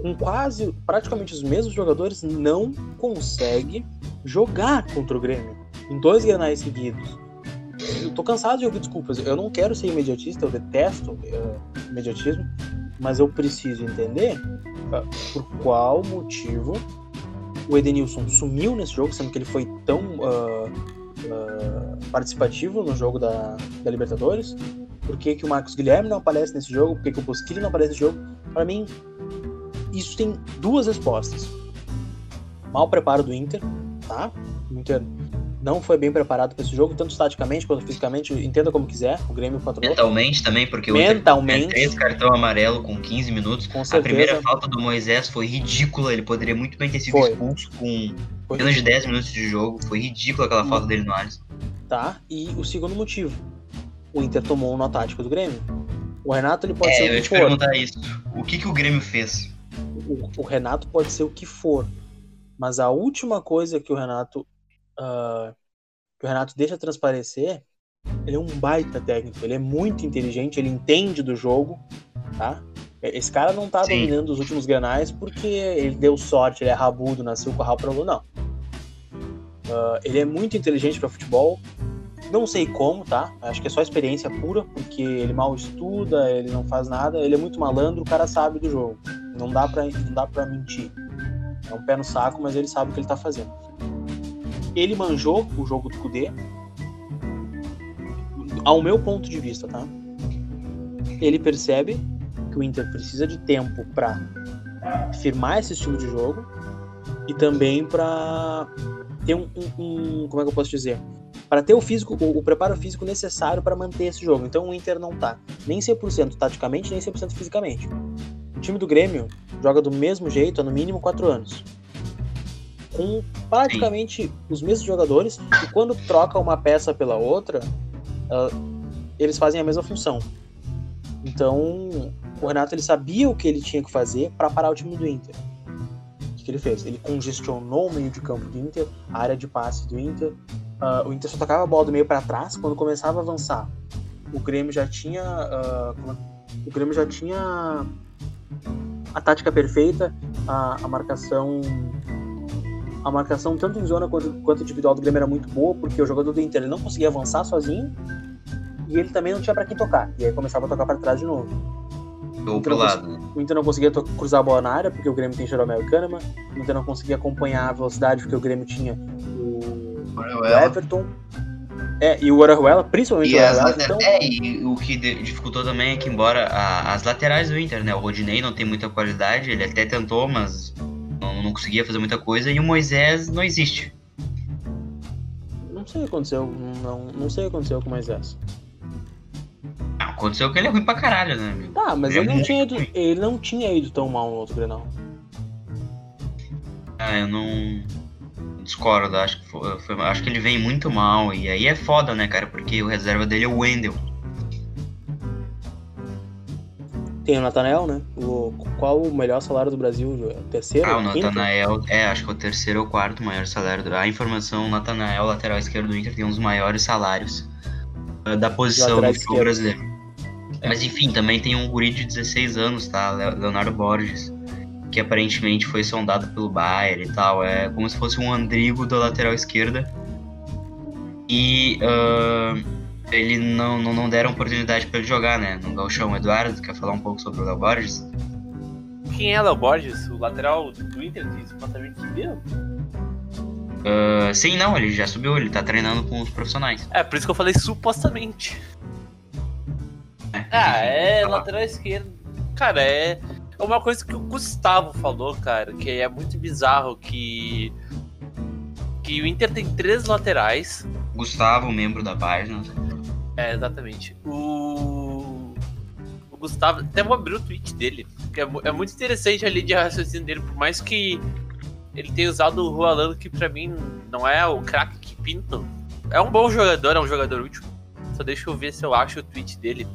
com quase praticamente os mesmos jogadores, não consegue jogar contra o Grêmio em dois granais seguidos. Eu tô cansado de ouvir desculpas. Eu não quero ser imediatista, eu detesto uh, imediatismo, mas eu preciso entender uh, por qual motivo o Edenilson sumiu nesse jogo, sendo que ele foi tão uh, participativo no jogo da, da Libertadores, por que, que o Marcos Guilherme não aparece nesse jogo, por que, que o Bosquilha não aparece nesse jogo. Para mim, isso tem duas respostas. Mal preparo do Inter, tá? O Inter não foi bem preparado para esse jogo, tanto taticamente quanto fisicamente, entenda como quiser, o Grêmio patrulhou. Mentalmente também, porque Mentalmente, o Inter três cartão amarelo com 15 minutos. Com certeza. A primeira falta do Moisés foi ridícula, ele poderia muito bem ter sido foi. expulso com foi menos de 10 minutos de jogo, foi ridícula aquela falta dele no Alisson. Tá, e o segundo motivo, o Inter tomou um nó tático do Grêmio. O Renato ele pode é, ser o que eu te for. perguntar isso. O que, que o Grêmio fez? O, o, Renato pode ser o que for, mas a última coisa que o Renato uh, que o Renato deixa transparecer, ele é um baita técnico, ele é muito inteligente, ele entende do jogo, tá? Esse cara não tá Sim. dominando os últimos granais porque ele deu sorte, ele é rabudo, nasceu com o rabo pra não. Uh, ele é muito inteligente para futebol, não sei como, tá? Acho que é só experiência pura, porque ele mal estuda, ele não faz nada, ele é muito malandro, o cara sabe do jogo. Não dá pra, não dá pra mentir. É um pé no saco, mas ele sabe o que ele tá fazendo. Ele manjou o jogo do Kudê, ao meu ponto de vista, tá? Ele percebe que o Inter precisa de tempo para firmar esse estilo de jogo e também para ter um, um, um, como é que eu posso dizer para ter o físico, o, o preparo físico necessário para manter esse jogo. Então o Inter não tá nem 100% taticamente, nem 100% fisicamente. O time do Grêmio joga do mesmo jeito há no mínimo 4 anos. Com praticamente os mesmos jogadores, e quando troca uma peça pela outra, uh, eles fazem a mesma função. Então, o Renato ele sabia o que ele tinha que fazer para parar o time do Inter. O que ele fez? Ele congestionou o meio de campo do Inter, a área de passe do Inter, Uh, o Inter só tocava a bola do meio para trás quando começava a avançar. O Grêmio já tinha. Uh, o Grêmio já tinha a tática perfeita, a, a, marcação. A marcação, tanto em zona quanto, quanto individual do Grêmio, era muito boa, porque o jogador do Inter ele não conseguia avançar sozinho e ele também não tinha para quem tocar. E aí começava a tocar para trás de novo. Ou pro lado, né? O Inter não conseguia cruzar a bola na área, porque o Grêmio tem Jeromel e Kahneman. O Inter não conseguia acompanhar a velocidade, porque o Grêmio tinha o, o Everton. É, e o Orejuela, principalmente e o. Later... Então... É, e o que dificultou também é que, embora a, as laterais do Inter, né? O Rodinei não tem muita qualidade, ele até tentou, mas não, não conseguia fazer muita coisa, e o Moisés não existe. Não sei o que aconteceu, não, não sei o que aconteceu com o Moisés. Aconteceu que ele é ruim pra caralho, né, amigo? Tá, mas ele, ele não, tinha ido, ele não tinha ido tão mal no outro Grenal. Ah, eu não discordo, acho que, foi, foi, acho que ele vem muito mal. E aí é foda, né, cara? Porque o reserva dele é o Wendel. Tem o Natanel, né? O, qual o melhor salário do Brasil? O terceiro? Ah, o Natanael, é, acho que é o terceiro ou quarto maior salário. Do... A informação, o Natanael, lateral esquerdo do Inter, tem um dos maiores salários uh, da posição do futebol brasileiro. É. Mas enfim, também tem um guri de 16 anos, tá? Leonardo Borges que aparentemente foi sondado pelo Bayern e tal. É como se fosse um Andrigo da lateral esquerda. E uh, ele não, não, não deram oportunidade para ele jogar, né? No Galchão. Eduardo, quer falar um pouco sobre o Léo Borges? Quem é Léo Borges? O lateral do Inter que supostamente subiu? Uh, sim, não, ele já subiu, ele tá treinando com os profissionais. É, por isso que eu falei supostamente. É, ah, é lateral esquerdo. Cara, é é uma coisa que o Gustavo falou, cara, que é muito bizarro que que o Inter tem três laterais. Gustavo, membro da página. É, exatamente. O, o Gustavo, até vou abrir o tweet dele, que é, é muito interessante ali de raciocínio dele, por mais que ele tenha usado o Rualano, que pra mim não é o craque que pinta. É um bom jogador, é um jogador útil. Só deixa eu ver se eu acho o tweet dele.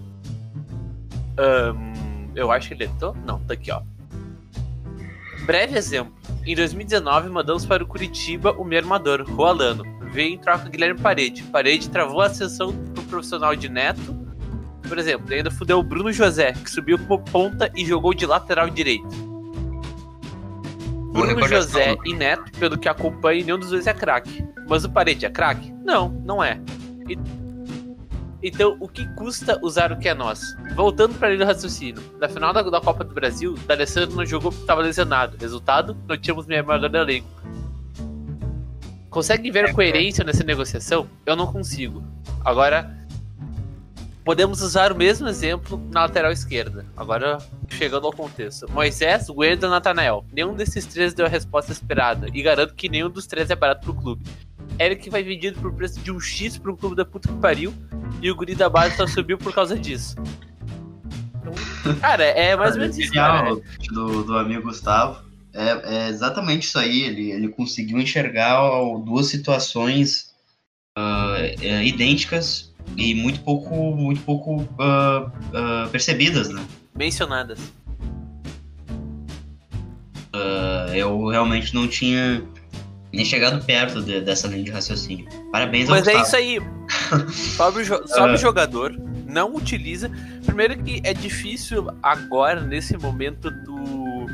Um, eu acho que ele editou? Não, tá aqui, ó. Breve exemplo. Em 2019, mandamos para o Curitiba o meu armador, Roalano. Veio em troca Guilherme Parede. Parede travou a sessão pro profissional de Neto. Por exemplo, ainda fudeu o Bruno José, que subiu como ponta e jogou de lateral direito. Bruno José e Neto, pelo que acompanha, nenhum dos dois é craque. Mas o Parede é craque? Não, não é. E então, o que custa usar o que é nosso? Voltando para do raciocínio. Na final da, da Copa do Brasil, o D'Alessandro não jogou porque estava lesionado. Resultado, não tínhamos memória do elenco. Consegue ver é, coerência nessa negociação? Eu não consigo. Agora, podemos usar o mesmo exemplo na lateral esquerda. Agora, chegando ao contexto. Moisés, Wendel e Natanael. Nenhum desses três deu a resposta esperada. E garanto que nenhum dos três é barato pro clube. Eric vai vendido por preço de um X pro clube da puta que pariu. E o guri da base só subiu por causa disso. Então, cara, é mais ou menos isso. Cara. Do, do amigo Gustavo. É, é, exatamente isso aí. Ele, ele conseguiu enxergar duas situações uh, é, idênticas e muito pouco, muito pouco uh, uh, percebidas, né? Mencionadas. eu realmente não tinha nem chegado perto de, dessa linha de raciocínio. Parabéns ao Mas é Gustavo. é isso aí. Sobe, jo sobe o jogador, não utiliza. Primeiro que é difícil agora, nesse momento, do.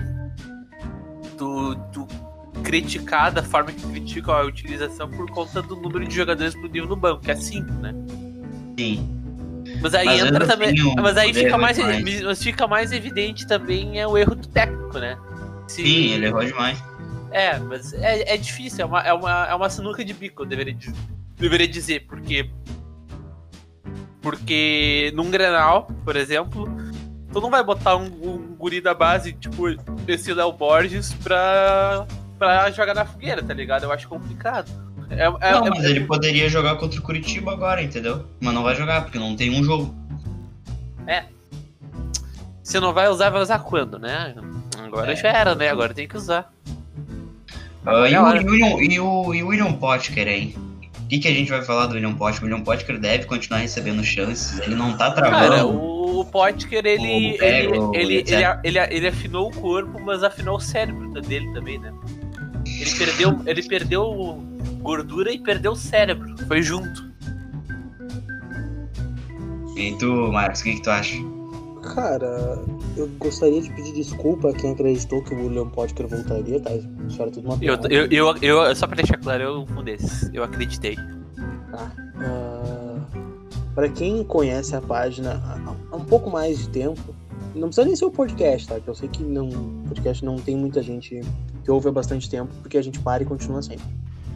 do. do criticar da forma que criticam a utilização por conta do número de jogadores disponível no banco, que é 5, né? Sim. Mas aí mas entra também. Mas aí fica mais, mais, mas fica mais evidente também é o erro do técnico, né? Se... Sim, ele errou demais. É, mas é, é difícil, é uma, é, uma, é uma sinuca de bico, eu deveria, deveria dizer, porque. Porque num Grenal, por exemplo, tu não vai botar um, um guri da base, tipo, esse Léo Borges pra, pra jogar na fogueira, tá ligado? Eu acho complicado. É, é, não, é, mas ele poderia jogar contra o Curitiba agora, entendeu? Mas não vai jogar, porque não tem um jogo. É. Se não vai usar, vai usar quando, né? Agora é. já era, né? Agora tem que usar. Uh, e, o, William, e, o, e o William Potker, hein? O que, que a gente vai falar do William Potker? O William Potker deve continuar recebendo chances, ele não tá travando. Cara, o Potker, ele, ele, ele, ele, ele, ele, afinou o corpo, mas afinou o cérebro dele também, né? Ele perdeu, ele perdeu gordura e perdeu o cérebro, foi junto. E tu, Marcos, o que, que tu acha? Cara, eu gostaria de pedir desculpa a quem acreditou que o William Potker voltaria, tá? Isso era tudo uma eu, eu, eu, eu, Só pra deixar claro, eu um desses. Eu acreditei. Tá. Uh, pra quem conhece a página há um pouco mais de tempo, Não precisa nem ser o podcast, tá? Que eu sei que não, podcast não tem muita gente que ouve há bastante tempo, porque a gente para e continua sempre.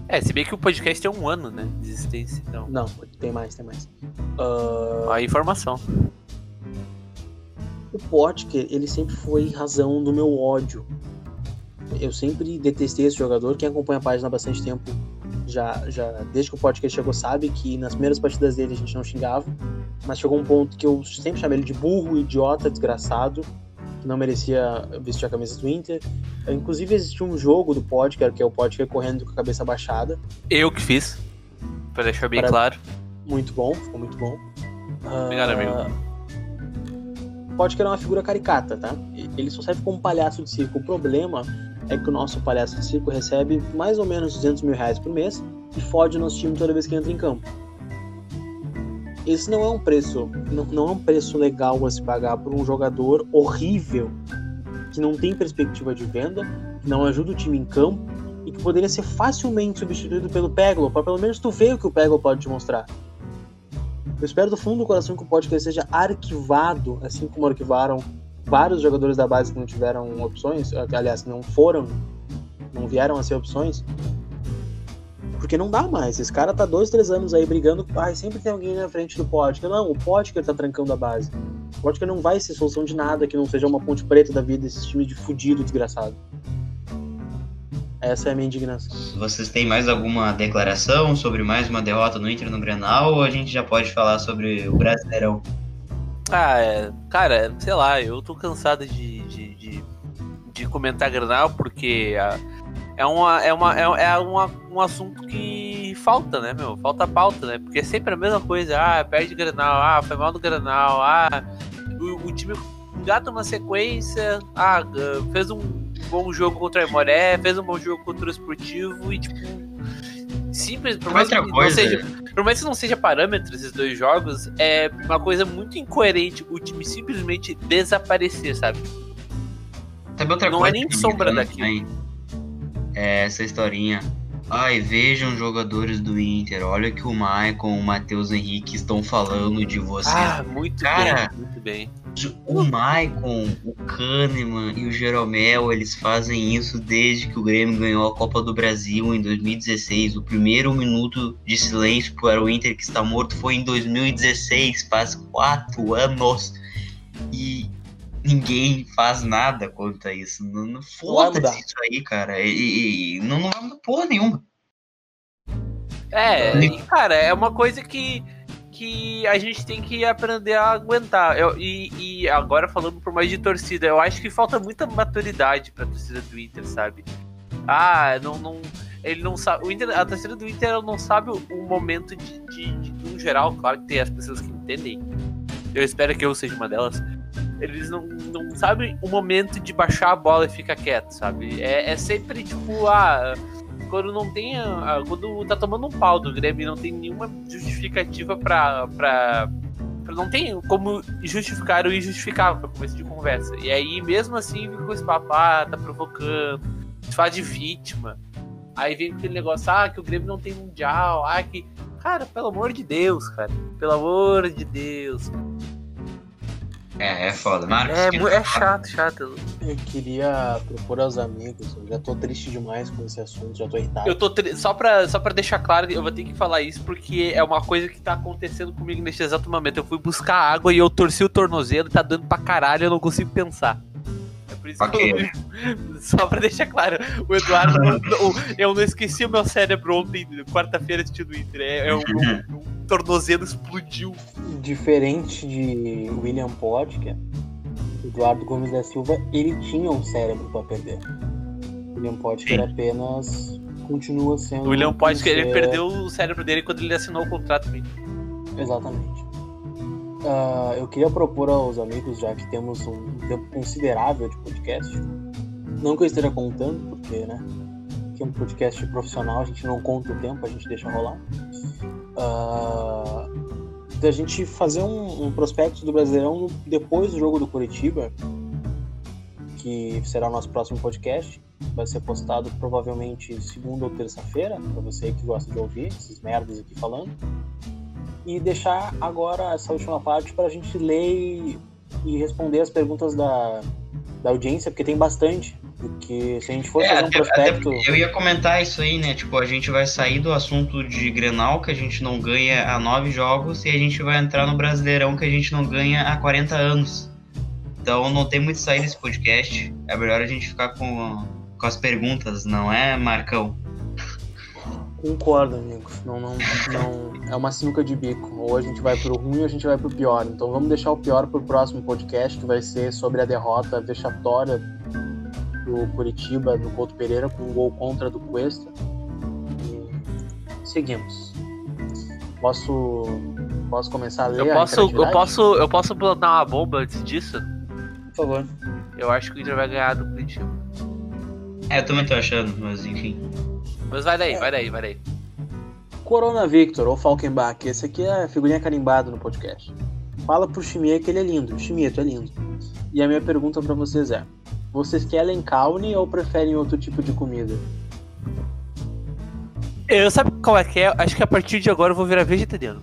É, se bem que o podcast tem um ano, né? De existência, então. Não, tem mais, tem mais. Uh... A informação. O Potker, ele sempre foi razão do meu ódio. Eu sempre detestei esse jogador. Quem acompanha a página há bastante tempo, já, já desde que o podcast chegou, sabe que nas primeiras partidas dele a gente não xingava. Mas chegou um ponto que eu sempre chamei ele de burro, idiota, desgraçado que não merecia vestir a camisa do Inter. Inclusive, existia um jogo do Podker, que é o Podker correndo com a cabeça baixada. Eu que fiz, para deixar bem Para... claro. Muito bom, ficou muito bom. Obrigado, uh... amigo. Podker é uma figura caricata, tá? Ele só serve como palhaço de circo. O problema é que o nosso palhaço de circo recebe mais ou menos 200 mil reais por mês e fode o nosso time toda vez que entra em campo esse não é um preço, não, não é um preço legal a se pagar por um jogador horrível que não tem perspectiva de venda, que não ajuda o time em campo e que poderia ser facilmente substituído pelo Peglo, para pelo menos tu ver o que o Peglo pode te mostrar. Eu espero do fundo do coração que o podcast seja arquivado, assim como arquivaram vários jogadores da base que não tiveram opções, aliás, que não foram, não vieram a ser opções, porque não dá mais. Esse cara tá dois, três anos aí brigando. Ai, sempre tem alguém na frente do Potker. Não, o Potker tá trancando a base. O Potker não vai ser solução de nada que não seja uma ponte preta da vida, esse time de fudido desgraçado. Essa é a minha indignação. Vocês têm mais alguma declaração sobre mais uma derrota no Inter no Grenal ou a gente já pode falar sobre o Brasileirão? Ah, é, cara, sei lá, eu tô cansado de, de, de, de comentar Grenal porque a, é, uma, é, uma, é, é uma, um assunto que falta, né, meu? Falta pauta, né? Porque é sempre a mesma coisa. Ah, perde Granal, ah, foi mal do Granal, ah, o, o time engata uma sequência, ah, fez um bom jogo contra a Imoré, fez um bom jogo contra o Esportivo e, tipo, simples, por mais, que não seja, por mais que não seja parâmetro esses dois jogos, é uma coisa muito incoerente o time simplesmente desaparecer, sabe? Sabe outra não coisa é nem sombra daquilo é, essa historinha. Ai, vejam jogadores do Inter, olha que o Maicon, o Matheus Henrique estão falando de você. Ah, muito Cara, bem, muito bem. O Maicon, o Kahneman e o Jeromel, eles fazem isso desde que o Grêmio ganhou a Copa do Brasil em 2016. O primeiro minuto de silêncio para o Inter que está morto foi em 2016, faz quatro anos. E ninguém faz nada contra isso. Não, não foda-se isso aí, cara. E, e, não, não porra nenhuma. É, e, cara, é uma coisa que, que a gente tem que aprender a aguentar. Eu, e, e agora falando por mais de torcida, eu acho que falta muita maturidade pra torcida do Inter, sabe? Ah, não, não ele não sabe. O Inter, a torcida do Inter não sabe o, o momento de, de, de, no geral, claro que tem as pessoas que entendem. Eu espero que eu seja uma delas eles não, não sabem o momento de baixar a bola e ficar quieto, sabe? É, é sempre tipo, ah, quando não tem. Ah, quando tá tomando um pau do Grêmio não tem nenhuma justificativa pra. pra não tem como justificar o injustificável pra começo de conversa. E aí, mesmo assim, fica com esse papo, ah, tá provocando, se faz de vítima. Aí vem aquele negócio, ah, que o Grêmio não tem mundial, ah, que. Cara, pelo amor de Deus, cara. Pelo amor de Deus. É, é foda. Marcos, é, é chato, chato. Eu queria propor aos amigos, eu já tô triste demais com esse assunto, já tô irritado. Eu tô tri... só, pra, só pra deixar claro, eu vou ter que falar isso porque é uma coisa que tá acontecendo comigo neste exato momento. Eu fui buscar água e eu torci o tornozelo e tá dando pra caralho, eu não consigo pensar. Por isso okay. que eu... Só pra deixar claro, o Eduardo. eu não esqueci o meu cérebro ontem, quarta-feira, assistindo o Inter. É, é um, um tornozelo explodiu. Diferente de William Potker, Eduardo Gomes da Silva, ele tinha um cérebro para perder. William Potker Sim. apenas continua sendo. William Potker, ele perdeu o cérebro dele quando ele assinou o contrato. Exatamente. Uh, eu queria propor aos amigos, já que temos um tempo considerável de podcast, não que eu esteja contando, porque, né? Aqui é um podcast profissional, a gente não conta o tempo, a gente deixa rolar uh, da gente fazer um, um, prospecto do Brasileirão depois do jogo do Curitiba, que será o nosso próximo podcast. Vai ser postado provavelmente segunda ou terça-feira, para você que gosta de ouvir esses merdas aqui falando. E deixar agora essa última parte para a gente ler e responder as perguntas da, da audiência, porque tem bastante. Porque se a gente for É, fazer um até- prospecto. até- eu ia comentar isso aí, né? Tipo, a gente vai sair do assunto de Grenal, que a gente não ganha há nove jogos, e a gente vai entrar no Brasileirão, que a gente não ganha há 40 anos. Então não tem muito sair desse podcast. É melhor a gente ficar com, com as perguntas, não é, Marcão? Concordo, amigo. Não, não, não. É uma sinuca de bico. Ou a gente vai pro ruim ou a gente vai pro pior. Então vamos deixar o pior pro próximo podcast, que vai ser sobre a derrota vexatória do Curitiba, do Couto Pereira, com um gol contra do Cuesta. E seguimos. Posso. Posso começar a ler Eu a posso, eu interatividade? posso, eu posso plantar uma bomba antes disso? Por favor. Eu acho que o Inter vai ganhar do Curitiba. É, eu também tô achando, mas enfim. Mas vai daí, vai daí, vai daí. Corona Victor, ou Falkenbach, esse aqui é figurinha carimbada no podcast. Fala pro Chimie que ele é lindo. Chimie, tu é lindo. E a minha pergunta pra vocês é: vocês querem carne ou preferem outro tipo de comida? Eu sabe qual é que é? Acho que a partir de agora eu vou virar vegetariano.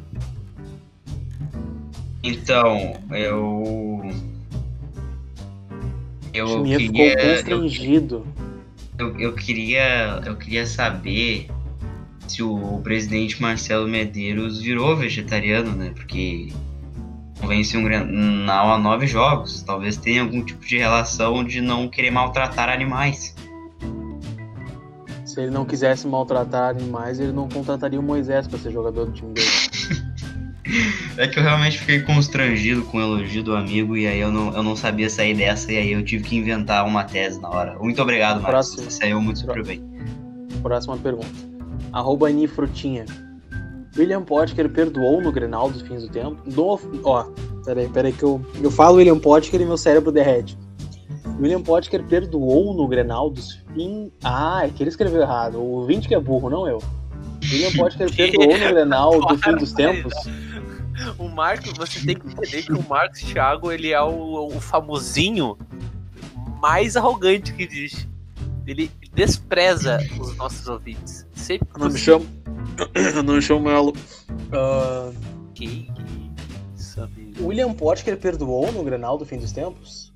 Então, eu. Eu Chimie ficou queria. Eu, constrangido. eu, eu queria. Eu queria saber se o presidente Marcelo Medeiros virou vegetariano, né? Porque vence um Grenal há nove jogos. Talvez tenha algum tipo de relação de não querer maltratar animais. Se ele não quisesse maltratar animais, ele não contrataria o Moisés pra ser jogador do time dele. É que eu realmente fiquei constrangido com o elogio do amigo e aí eu não, eu não sabia sair dessa e aí eu tive que inventar uma tese na hora. Muito obrigado, Marcos. Próximo. Você saiu muito super bem. Próxima pergunta. Arroba Anifrutinha. William Potker perdoou no Grenal dos fins do tempo? Do... Ó, peraí, peraí que eu, eu falo William Potker e meu cérebro derrete. William Potker perdoou no Grenal dos fins... Ah, é que ele escreveu errado. O ouvinte que é burro, não eu. William Potker perdoou no Grenal do fim dos tempos? O Marcos, você tem que entender que o Marcos Thiago, ele é o, o famosinho mais arrogante que existe. Ele despreza os nossos ouvintes. Sempre que Não me chamo... não me chamo Melo. Ah, Que isso, amigo. William Potker perdoou no Grenal do fim dos tempos?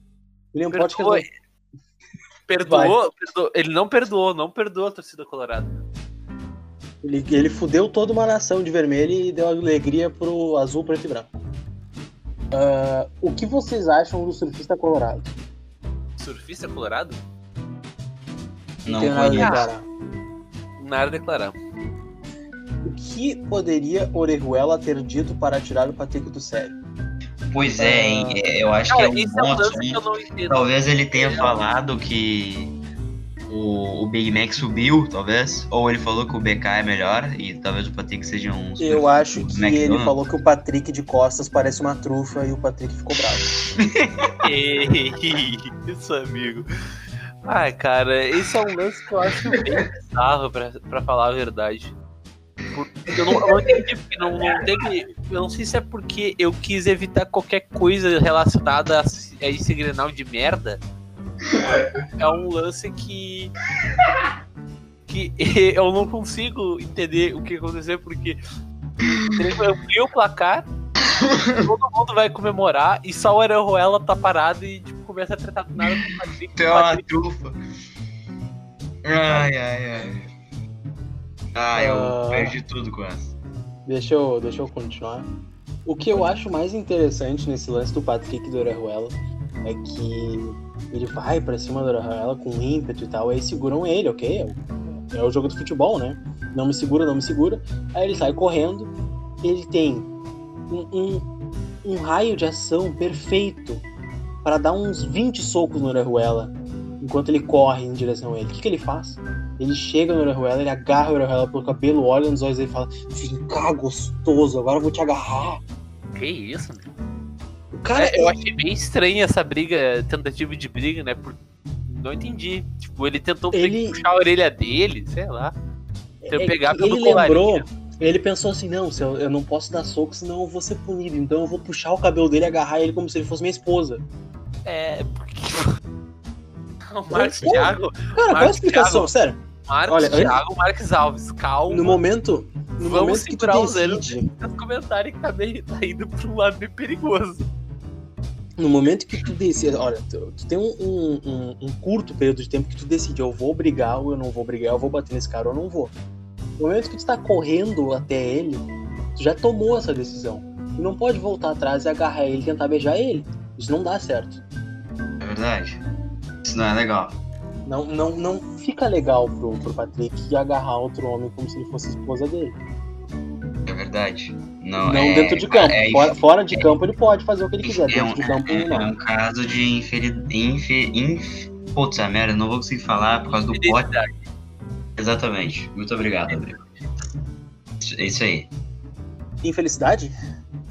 William Potker... Perdoou, não- perdoou, perdoou- ele não perdoou, não perdoou a torcida colorada. Ele, ele fudeu toda uma nação de vermelho e deu alegria pro azul, preto e branco. Ah, o que vocês acham do surfista colorado? Surfista colorado? Não Tem nada a declarar. Nada a declarar. O que poderia Orejuela ter dito para tirar o Patrick do sério? Pois é, hein, é, eu acho Cara, que é um é bom um assunto. entendo. Talvez ele tenha falado que o, o Big Mac subiu, talvez. Ou ele falou que o BK é melhor e talvez o Patrick seja um. super Eu acho que ele McDonald's. falou que o Patrick de costas parece uma trufa e o Patrick ficou bravo. Isso, amigo. Ai, cara, esse é um lance que eu acho bem bizarro, pra, pra falar a verdade. Eu não, eu não entendi, porque não, não teve. Eu não sei se é porque eu quis evitar qualquer coisa relacionada a, a esse grenal de merda. É um lance que. que eu não consigo entender o que aconteceu, porque ele amplia o placar, todo mundo vai comemorar e só o Arejuela tá parado e tipo, começa a tratar do nada com o Patrick. O uma Patrick trufa. Ai, ai, ai. Ah, eu Ah. perdi tudo com essa. Deixa eu, deixa eu continuar. O que eu acho mais interessante nesse lance do Patrick do Orejuela é que ele vai pra cima Orejuela com ímpeto e tal, aí seguram ele, ok? É o- jogo do futebol, né? Não me segura, não me segura. Aí ele sai correndo, ele tem um, um, um raio de ação perfeito para dar uns 20 socos no Orejuela enquanto ele corre em direção a ele. O que, que ele faz? Ele chega no Orejuela, ele agarra o Orejuela pelo cabelo, olha nos olhos e fala: Vem cá, gostoso, agora eu vou te agarrar. Que isso, meu? Cara É, eu achei bem estranha essa briga, tentativa de briga, né? Por... Não entendi. Tipo, ele tentou Ele- puxar a orelha dele, sei lá. é eu pegar pelo ele lembrou, ele pensou assim: não, eu, eu não posso dar soco, senão eu vou ser punido. Então eu vou puxar o cabelo dele e agarrar ele como se ele fosse minha esposa. É, porque. O Marcos Thiago, Cara, qual é a Marcos explicação? Thiago. Sério, Marcos Olha, Thiago, Marcos Alves, calma. no momento. No Vamos momento que tu os decide. nos comentários que tá, meio, tá indo pra um lado meio perigoso. No momento que tu decide, olha, tu, tu tem um, um, um, curto período de tempo que tu decide, eu vou brigar ou eu não vou brigar, eu vou bater nesse cara ou eu não vou. No momento que tu tá correndo até ele, tu já tomou essa decisão. Tu não pode voltar atrás e agarrar ele e tentar beijar ele. Isso não dá certo. É verdade. Isso não é legal. Não, não, não fica legal pro, pro Patrick agarrar outro homem como se ele fosse esposa dele. É verdade. Não, não é, dentro de campo. É, fora, fora, de é, campo ele pode fazer o que ele quiser. Dentro um, de campo é, não. É um caso de infer, inf, Putz, a merda, não vou conseguir falar por causa do pote. Exatamente. Muito obrigado, André. É isso aí. Infelicidade?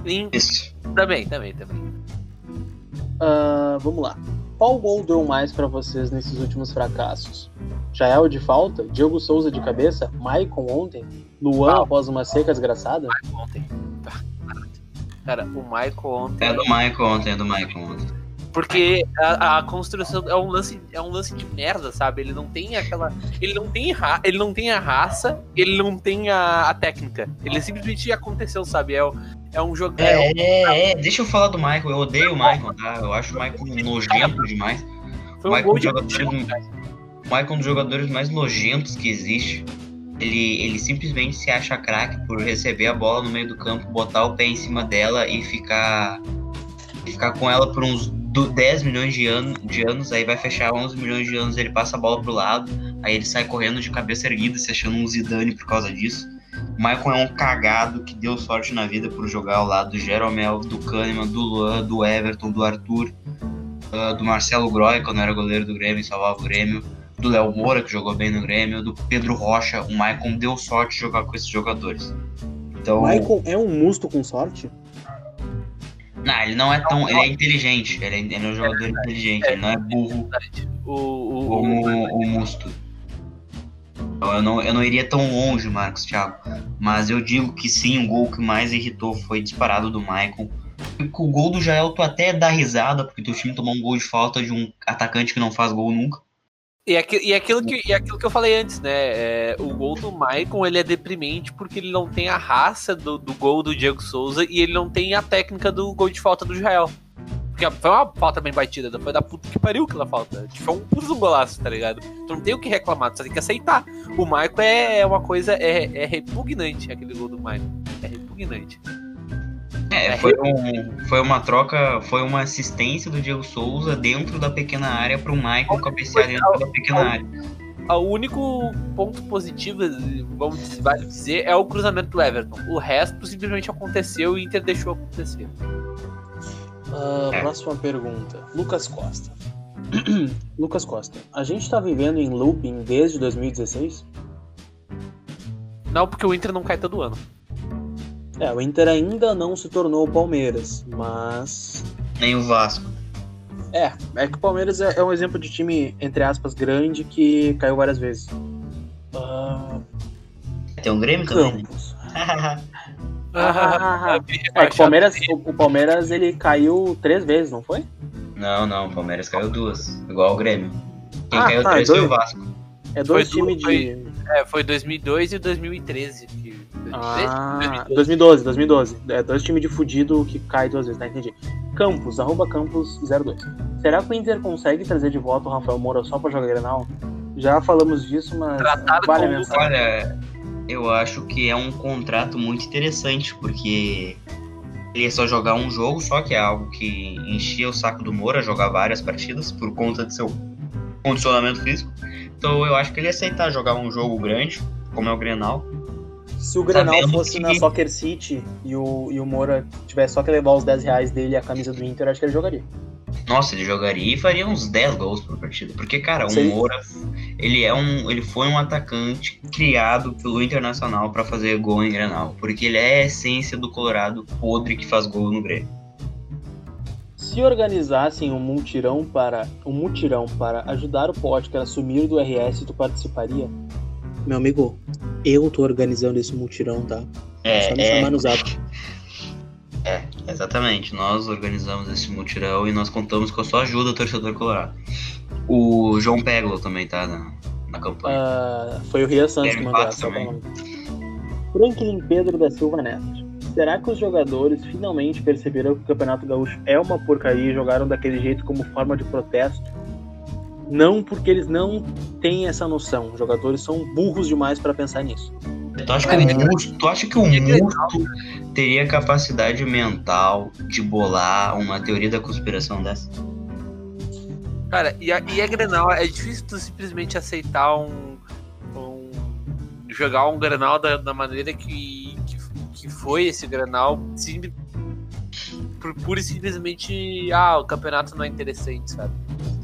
Sim. Isso. Também, também, também. Uh, vamos lá. Qual gol deu mais para vocês nesses últimos fracassos? Jael de falta, Diego Souza de cabeça, Maicon ontem, Luan ah, após uma seca desgraçada? Maicon ontem. Cara, o Maicon ontem. É do Maicon ontem, é do Maicon ontem. Porque a, a, construção é um lance é um lance de merda, sabe? Ele não tem aquela ele não tem ra, ele não tem a raça, ele não tem a, a técnica. Ele simplesmente aconteceu, sabe? É, é um jogo. É, é, é, deixa eu falar do Michael. Eu odeio o Michael, tá? Eu acho o Michael nojento demais. Foi um Michael, gol de Michael é um dos jogadores mais nojentos que existe. Ele, ele simplesmente se acha craque por receber a bola no meio do campo, botar o pé em cima dela e ficar, ficar com ela por uns 10 milhões de, ano, de anos, aí vai fechar 11 milhões de anos, ele passa a bola pro lado, aí ele sai correndo de cabeça erguida, se achando um Zidane por causa disso. O Michael é um cagado que deu sorte na vida por jogar ao lado do Jeromel, do Kahneman, do Luan, do Everton, do Arthur, uh, do Marcelo Groy, quando era goleiro do Grêmio e salvava o Grêmio, do Léo Moura, que jogou bem no Grêmio, do Pedro Rocha. O Michael deu sorte de jogar com esses jogadores. Então, o Michael é um musto com sorte? Não, ele não é tão. Ele é inteligente. Ele é, ele é um jogador inteligente, ele não é burro o, o, como o, o Musto. Então, eu não, eu não iria tão longe, Marcos Thiago. Mas eu digo que sim, o gol que mais irritou foi disparado do Michael. O gol do Jael, tu até dá risada, porque teu time tomou um gol de falta de um atacante que não faz gol nunca. E, aquilo, e, aquilo que, e aquilo que eu falei antes, né? É, o gol do Maicon ele é deprimente porque ele não tem a raça do, do gol do Diego Souza e ele não tem a técnica do gol de falta do Jael. Porque foi uma falta bem batida, foi da puta que pariu aquela falta. Tipo, foi um puto golaço, tá ligado? Tu não tem o que reclamar, tu só tem que aceitar. O Maicon é, é uma coisa, é, é repugnante aquele gol do Maicon. É repugnante. É, é, foi, um, foi uma troca, foi uma assistência do Diego Souza dentro da pequena área para o Michael cabecear dentro da pequena área. O único ponto positivo, vamos vale dizer, é o cruzamento do Everton. O resto simplesmente aconteceu e o Inter deixou acontecer. Uh, é. Próxima pergunta. Lucas Costa. Lucas Costa, a gente tá vivendo em looping desde 2016? Não, porque o Inter não cai todo ano. É, o Inter ainda não se tornou o Palmeiras, mas. Nem o Vasco. É, é que o Palmeiras é, é um exemplo de time, entre aspas, grande que caiu várias vezes. Uh... Tem um Grêmio também. Né? é que o Palmeiras, o, o, Palmeiras ele caiu três vezes, não foi? Não, não, o Palmeiras caiu duas, igual o Grêmio. Quem ah, caiu tá, três dois, foi o Vasco. É dois times de. Foi, é, foi 2002 e 2013. Ah, 2012, 2012. É, dois times de fudido que cai duas vezes, tá? Entendi. Campos, arroba Campos02. Será que o Inter consegue trazer de volta o Rafael Moura só pra jogar Grenal? Já falamos disso, mas Tratado vale a mensagem. Olha, eu acho que é um contrato muito interessante, porque ele ia só jogar um jogo, só que é algo que enchia o saco do Moura, jogar várias partidas, por conta de seu condicionamento físico. Então eu acho que ele ia aceitar jogar um jogo grande, como é o Grenal, se o Grenal Sabendo fosse que... na Soccer City e o, e o Moura tivesse só que levar os 10 reais dele e a camisa do Inter, acho que ele jogaria. Nossa, ele jogaria e faria uns 10 gols por partida. Porque, cara, o Moura, ele é um. Ele foi um atacante criado pelo Internacional para fazer gol em Grenal. Porque ele é a essência do Colorado podre que faz gol no Grêmio. Se organizassem um mutirão para um mutirão para ajudar o podcast a assumir do RS, tu participaria? Meu amigo, eu tô organizando esse mutirão, tá? É, Só me é... chamar no zap. É, exatamente. Nós organizamos esse mutirão e nós contamos com a sua ajuda, torcedor colorado. O João Peglo também tá na, na campanha. Uh, foi o Ria Santos que mandou essa. Franklin Pedro da Silva Neto. Será que os jogadores finalmente perceberam que o Campeonato Gaúcho é uma porcaria e jogaram daquele jeito como forma de protesto? Não porque eles não têm essa noção. Os jogadores são burros demais para pensar nisso. Tu acha, que o Musto, tu acha que o Musto teria capacidade mental de bolar uma teoria da conspiração dessa? Cara, e a, e a Grenal, é difícil tu simplesmente aceitar um. um jogar um Grenal da, da maneira que, que, que foi esse Grenal, sim, por pura e simplesmente. Ah, o campeonato não é interessante, sabe?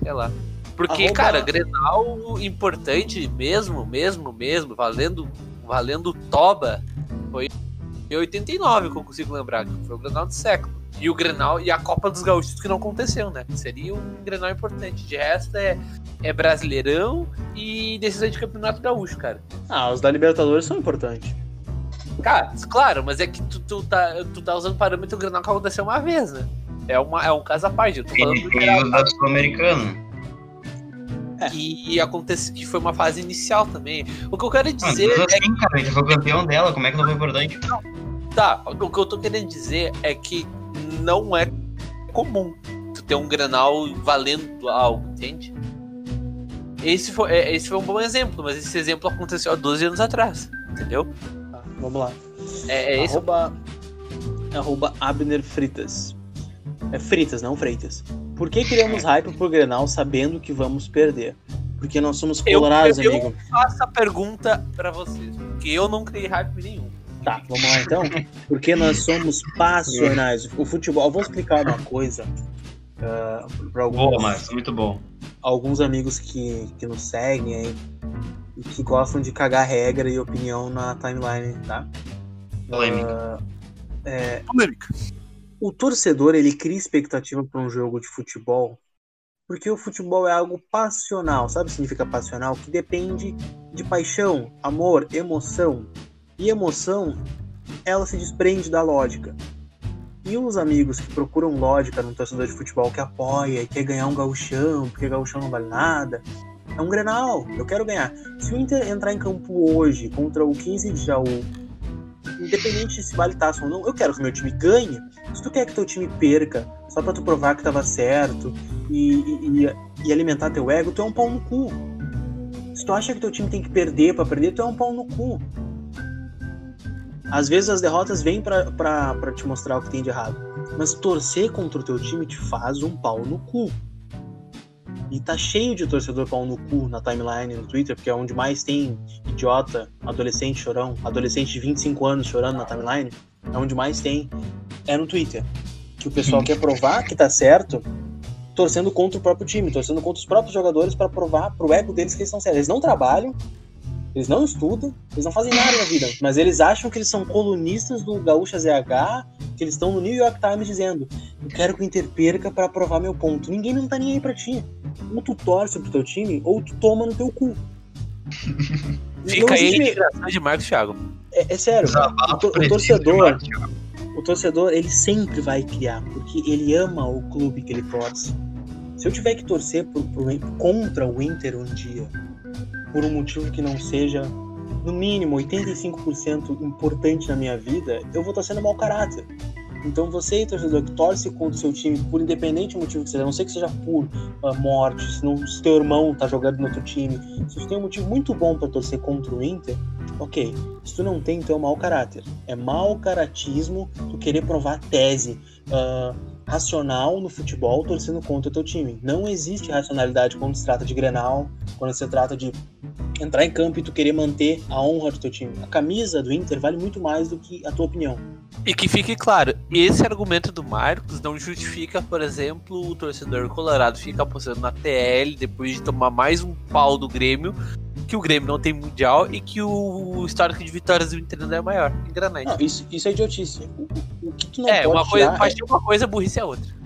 Sei lá. Porque, Arroba... cara, Grenal importante mesmo, mesmo, mesmo, valendo, valendo toba, foi em 89 que eu consigo lembrar, que foi o Grenal do século. E o Grenal e a Copa dos Gaúchos que não aconteceu, né? Seria um Grenal importante. De resto é, é Brasileirão e decisão de Campeonato Gaúcho, cara. Ah, os da Libertadores são importantes. Cara, claro, mas é que tu, tu, tá, tu tá usando parâmetro do Grenal que aconteceu uma vez, né? É, uma, é um caso à parte. Eu tô falando do Grenal. da Sul-Americana. É. E acontece que foi uma fase inicial também. O que eu quero dizer. Mas assim, é... cara, a gente foi campeão dela, como é que não foi importante? Tá, o que eu tô querendo dizer é que não é comum tu ter um granal valendo algo, entende? Esse foi, é, esse foi um bom exemplo, mas esse exemplo aconteceu há 12 anos atrás, entendeu? Tá, vamos lá. É, é arroba, arroba Abner Fritas. É Fritas, não Freitas. Por que criamos hype pro Grenal sabendo que vamos perder? Porque nós somos colorados, eu, amigo. Eu faço a pergunta para vocês, porque eu não criei hype nenhum. Tá, vamos lá então. Porque nós somos passionais. O futebol, eu vou explicar uma coisa uh, para alguns. Boa, Marcos, muito bom. Alguns amigos que, que nos seguem aí e que gostam de cagar regra e opinião na timeline, tá? Polêmica. Uh, é, Polêmica o torcedor ele cria expectativa para um jogo de futebol porque o futebol é algo passional, sabe o que significa passional? Que depende de paixão, amor, emoção. E emoção, ela se desprende da lógica. E os amigos que procuram lógica num torcedor de futebol que apoia e quer ganhar um gauchão, porque gauchão não vale nada, é um Grenal, eu quero ganhar. Se o Inter entrar em campo hoje contra o 15 de Jaú independente se vale taça ou não, eu quero que meu time ganhe. Se tu quer que teu time perca, só pra tu provar que tava certo e, e, e alimentar teu ego, tu é um pau no cu. Se tu acha que teu time tem que perder para perder, tu é um pau no cu. Às vezes as derrotas vêm para te mostrar o que tem de errado. Mas torcer contra o teu time te faz um pau no cu. E tá cheio de torcedor pau no cu na timeline, no Twitter, porque é onde mais tem idiota, adolescente chorão, adolescente de 25 anos chorando na timeline. É onde mais tem. É no Twitter. Que o pessoal quer provar que tá certo, torcendo contra o próprio time, torcendo contra os próprios jogadores para provar pro ego deles que eles estão certos. Eles não trabalham, eles não estudam, eles não fazem nada na vida, mas eles acham que eles são colunistas do Gaúcha ZH, que eles estão no New York Times dizendo: Eu quero que o Inter perca para provar meu ponto. Ninguém não tá nem aí pra ti. Ou tu torce pro teu time, ou tu toma no teu cu. Fica aí a de Marcos Thiago. É, é sério, o, to o torcedor. O torcedor, ele sempre vai criar, porque ele ama o clube que ele torce. Se eu tiver que torcer por, por, contra o Inter um dia, por um motivo que não seja, no mínimo, 85% importante na minha vida, eu vou estar sendo mau caráter. Então você, torcedor, que torce contra o seu time por independente motivo que seja, a não sei que seja por uh, morte, se, não, se teu irmão tá jogando no outro time, se tu tem um motivo muito bom para torcer contra o Inter, ok. Se tu não tem, então é mau caráter. É mau caratismo tu querer provar tese. Uh, racional no futebol torcendo contra o teu time. Não existe racionalidade quando se trata de Grenal, quando se trata de entrar em campo e tu querer manter a honra do teu time. A camisa do Inter vale muito mais do que a tua opinião. E que fique claro, esse argumento do Marcos não justifica, por exemplo, o torcedor colorado ficar apostando na TL depois de tomar mais um pau do Grêmio, que o Grêmio não tem mundial e que o histórico de vitórias do Inter não é maior. Engranete. Não, isso, isso é idiotice. O, o que tu não é, pode uma coisa, tirar faz é... uma coisa, burrice é outra.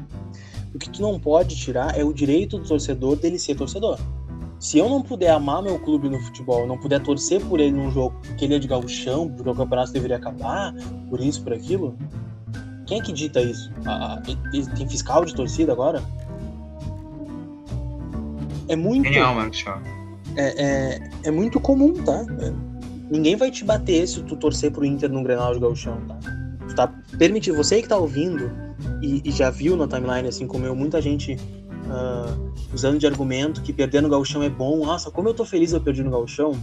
O que tu não pode tirar é o direito do torcedor dele ser torcedor. Se eu não puder amar meu clube no futebol, não puder torcer por ele num jogo que ele é de gauchão, porque o campeonato deveria acabar, por isso, por aquilo, quem é que dita isso? Ah, tem fiscal de torcida agora? É muito. Genial, mano, é, é, é muito comum, tá? É, ninguém vai te bater se tu torcer pro Inter no Grenal de Gauchão, tá? Tu tá permitir, você que tá ouvindo e, e, já viu na timeline, assim como eu, muita gente uh, usando de argumento que perder no gauchão é bom. Nossa, como eu tô feliz eu perdi no gauchão.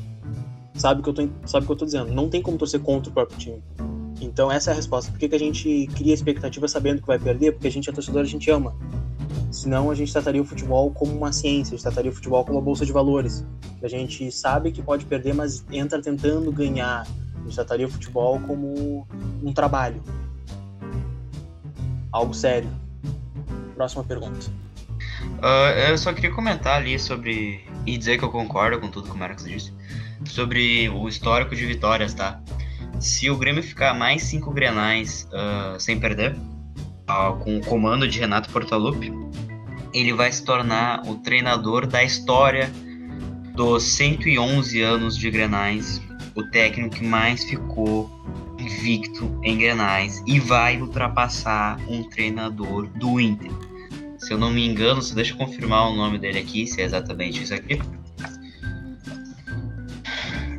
Sabe o que eu tô, sabe que eu tô dizendo? Não tem como torcer contra o próprio time. Então essa é a resposta. Por que, que a gente cria expectativa sabendo que vai perder? Porque a gente é torcedor, a gente ama. Senão a gente trataria o futebol como uma ciência, a gente trataria o futebol como uma bolsa de valores. A gente sabe que pode perder, mas entra tentando ganhar. A gente trataria o futebol como um trabalho. Algo sério. Próxima pergunta. Uh, eu só queria comentar ali sobre. e dizer que eu concordo com tudo que o Marcos disse. Sobre o histórico de vitórias, tá? Se o Grêmio ficar mais cinco grenais uh, sem perder, com o comando de Renato Portaluppi, ele vai se tornar o treinador da história dos 111 anos de grenais, o técnico que mais ficou invicto em grenais e vai ultrapassar um treinador do Inter. Se eu não me engano, se deixa eu confirmar o nome dele aqui, se é exatamente isso aqui.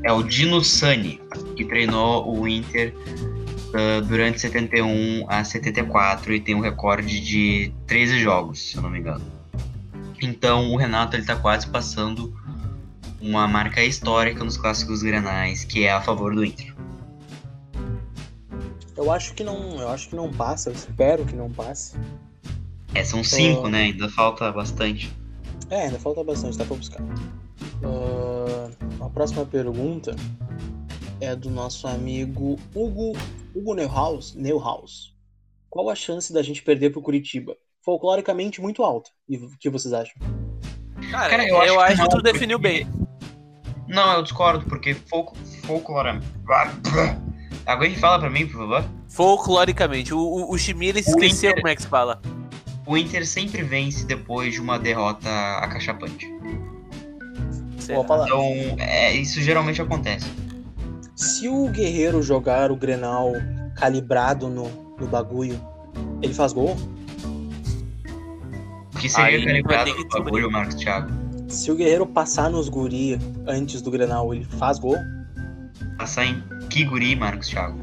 É o Dino Sani, que treinou o Inter uh, durante 71 a 74 e tem um recorde de 13 jogos, se eu não me engano. Então o Renato ele tá quase passando uma marca histórica nos clássicos grenais, que é a favor do Inter. Eu acho que não, eu acho que não passa, eu espero que não passe. É, são cinco, uh... né? Ainda falta bastante. É, ainda falta bastante, dá pra buscar. Uh, a próxima pergunta é do nosso amigo Hugo, Hugo Neuhaus, Neuhaus. Qual a chance da gente perder pro Curitiba? Folcloricamente muito alta. E o que vocês acham? Cara, Cara eu, eu, acho, que, que tu definiu porque... bem. Não, eu discordo, porque folk, folcloramente. Alguém fala pra mim, por favor? Folcloricamente. O, o, o Chimira esqueceu Inter... como é que se fala. O Inter sempre vence depois de uma derrota acachapante. Então, é, isso geralmente acontece. Se o Guerreiro jogar o Grenal calibrado no, no bagulho, ele faz gol? Que seria Aí calibrado no bagulho, Marcos Thiago? Se o Guerreiro passar nos guri antes do Grenal, ele faz gol? Passar em que guri, Marcos Thiago?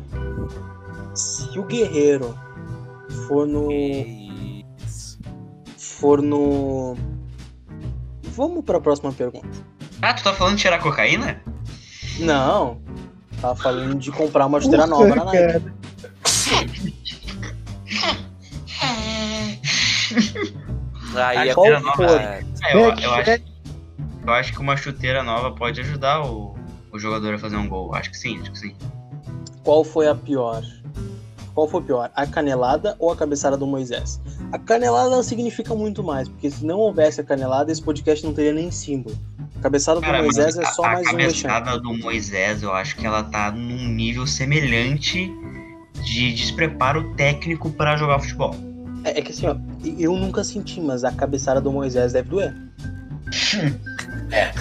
Se o Guerreiro for no... For no... Vamos para a próxima pergunta. Ah, tu tá falando de tirar cocaína? Não, Tava falando de comprar uma chuteira nova na Nike. Aí é qual nova, é, eu, eu, acho, eu acho que uma chuteira nova pode ajudar o, o jogador a fazer um gol. Acho que sim, acho que sim. Qual foi a pior? Qual foi pior? A canelada ou a cabeçada do Moisés? A canelada significa muito mais, porque se não houvesse a canelada, esse podcast não teria nem símbolo. A cabeçada Cara, do Moisés é só a, mais um A cabeçada do Moisés, eu acho que ela tá num nível semelhante de despreparo técnico para jogar futebol. É, é, que assim, ó, eu nunca senti, mas a cabeçada do Moisés deve doer. é.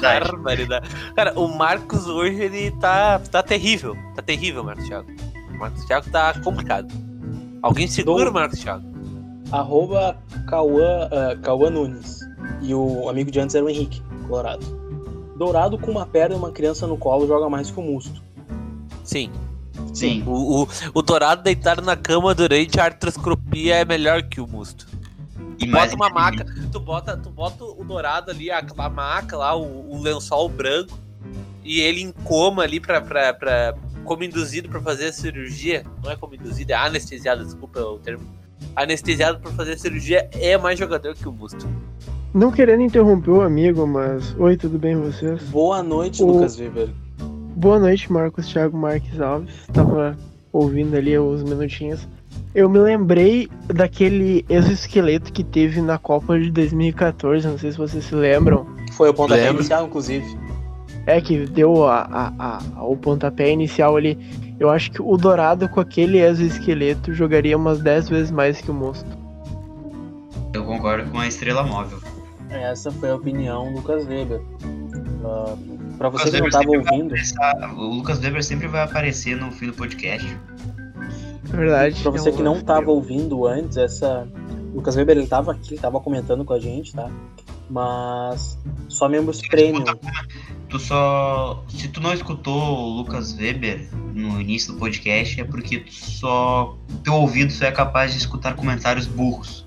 Barbaridade. Cara, o Marcos hoje ele tá, tá terrível. Tá terrível, Marcos Thiago. O Marcos Thiago tá complicado. Alguém segura o Marcos Thiago. Arroba Cauã, uh, Cauã Nunes. E o amigo de antes era o Henrique. Colorado. Dourado com uma perna e uma criança no colo joga mais que o Musto. Sim. Sim. O, o, o Dourado deitado na cama durante a artroscopia é melhor que o Musto. E bota uma maca, tu bota, tu bota o Dourado ali, a, a maca lá, o, o lençol branco, e ele em coma ali pra, pra, pra como induzido para fazer a cirurgia. Não é como induzido, é anestesiado, desculpa o termo. Anestesiado para fazer a cirurgia é mais jogador que o Musto. Não querendo interromper o amigo, mas. Oi, tudo bem vocês? Boa noite, o... Lucas Weber. Boa noite, Marcos Thiago Marques Alves. Tava ouvindo ali os minutinhos. Eu me lembrei daquele exoesqueleto que teve na Copa de 2014, não sei se vocês se lembram. Foi o pontapé Lembro. inicial, inclusive. É, que deu a, a, a, o pontapé inicial ali. Eu acho que o Dourado com aquele exoesqueleto jogaria umas 10 vezes mais que o Monstro. Eu concordo com a estrela móvel. Essa foi a opinião Lucas Weber. Uh, para você que não estava ouvindo. O Lucas Weber sempre vai aparecer no fim do podcast. Verdade. Para você que não estava ouvindo antes, essa. Lucas Weber ele tava aqui, tava comentando com a gente, tá? Mas só membros premium. tu só. Se tu não escutou o Lucas Weber no início do podcast, é porque tu só. Teu ouvido só é capaz de escutar comentários burros.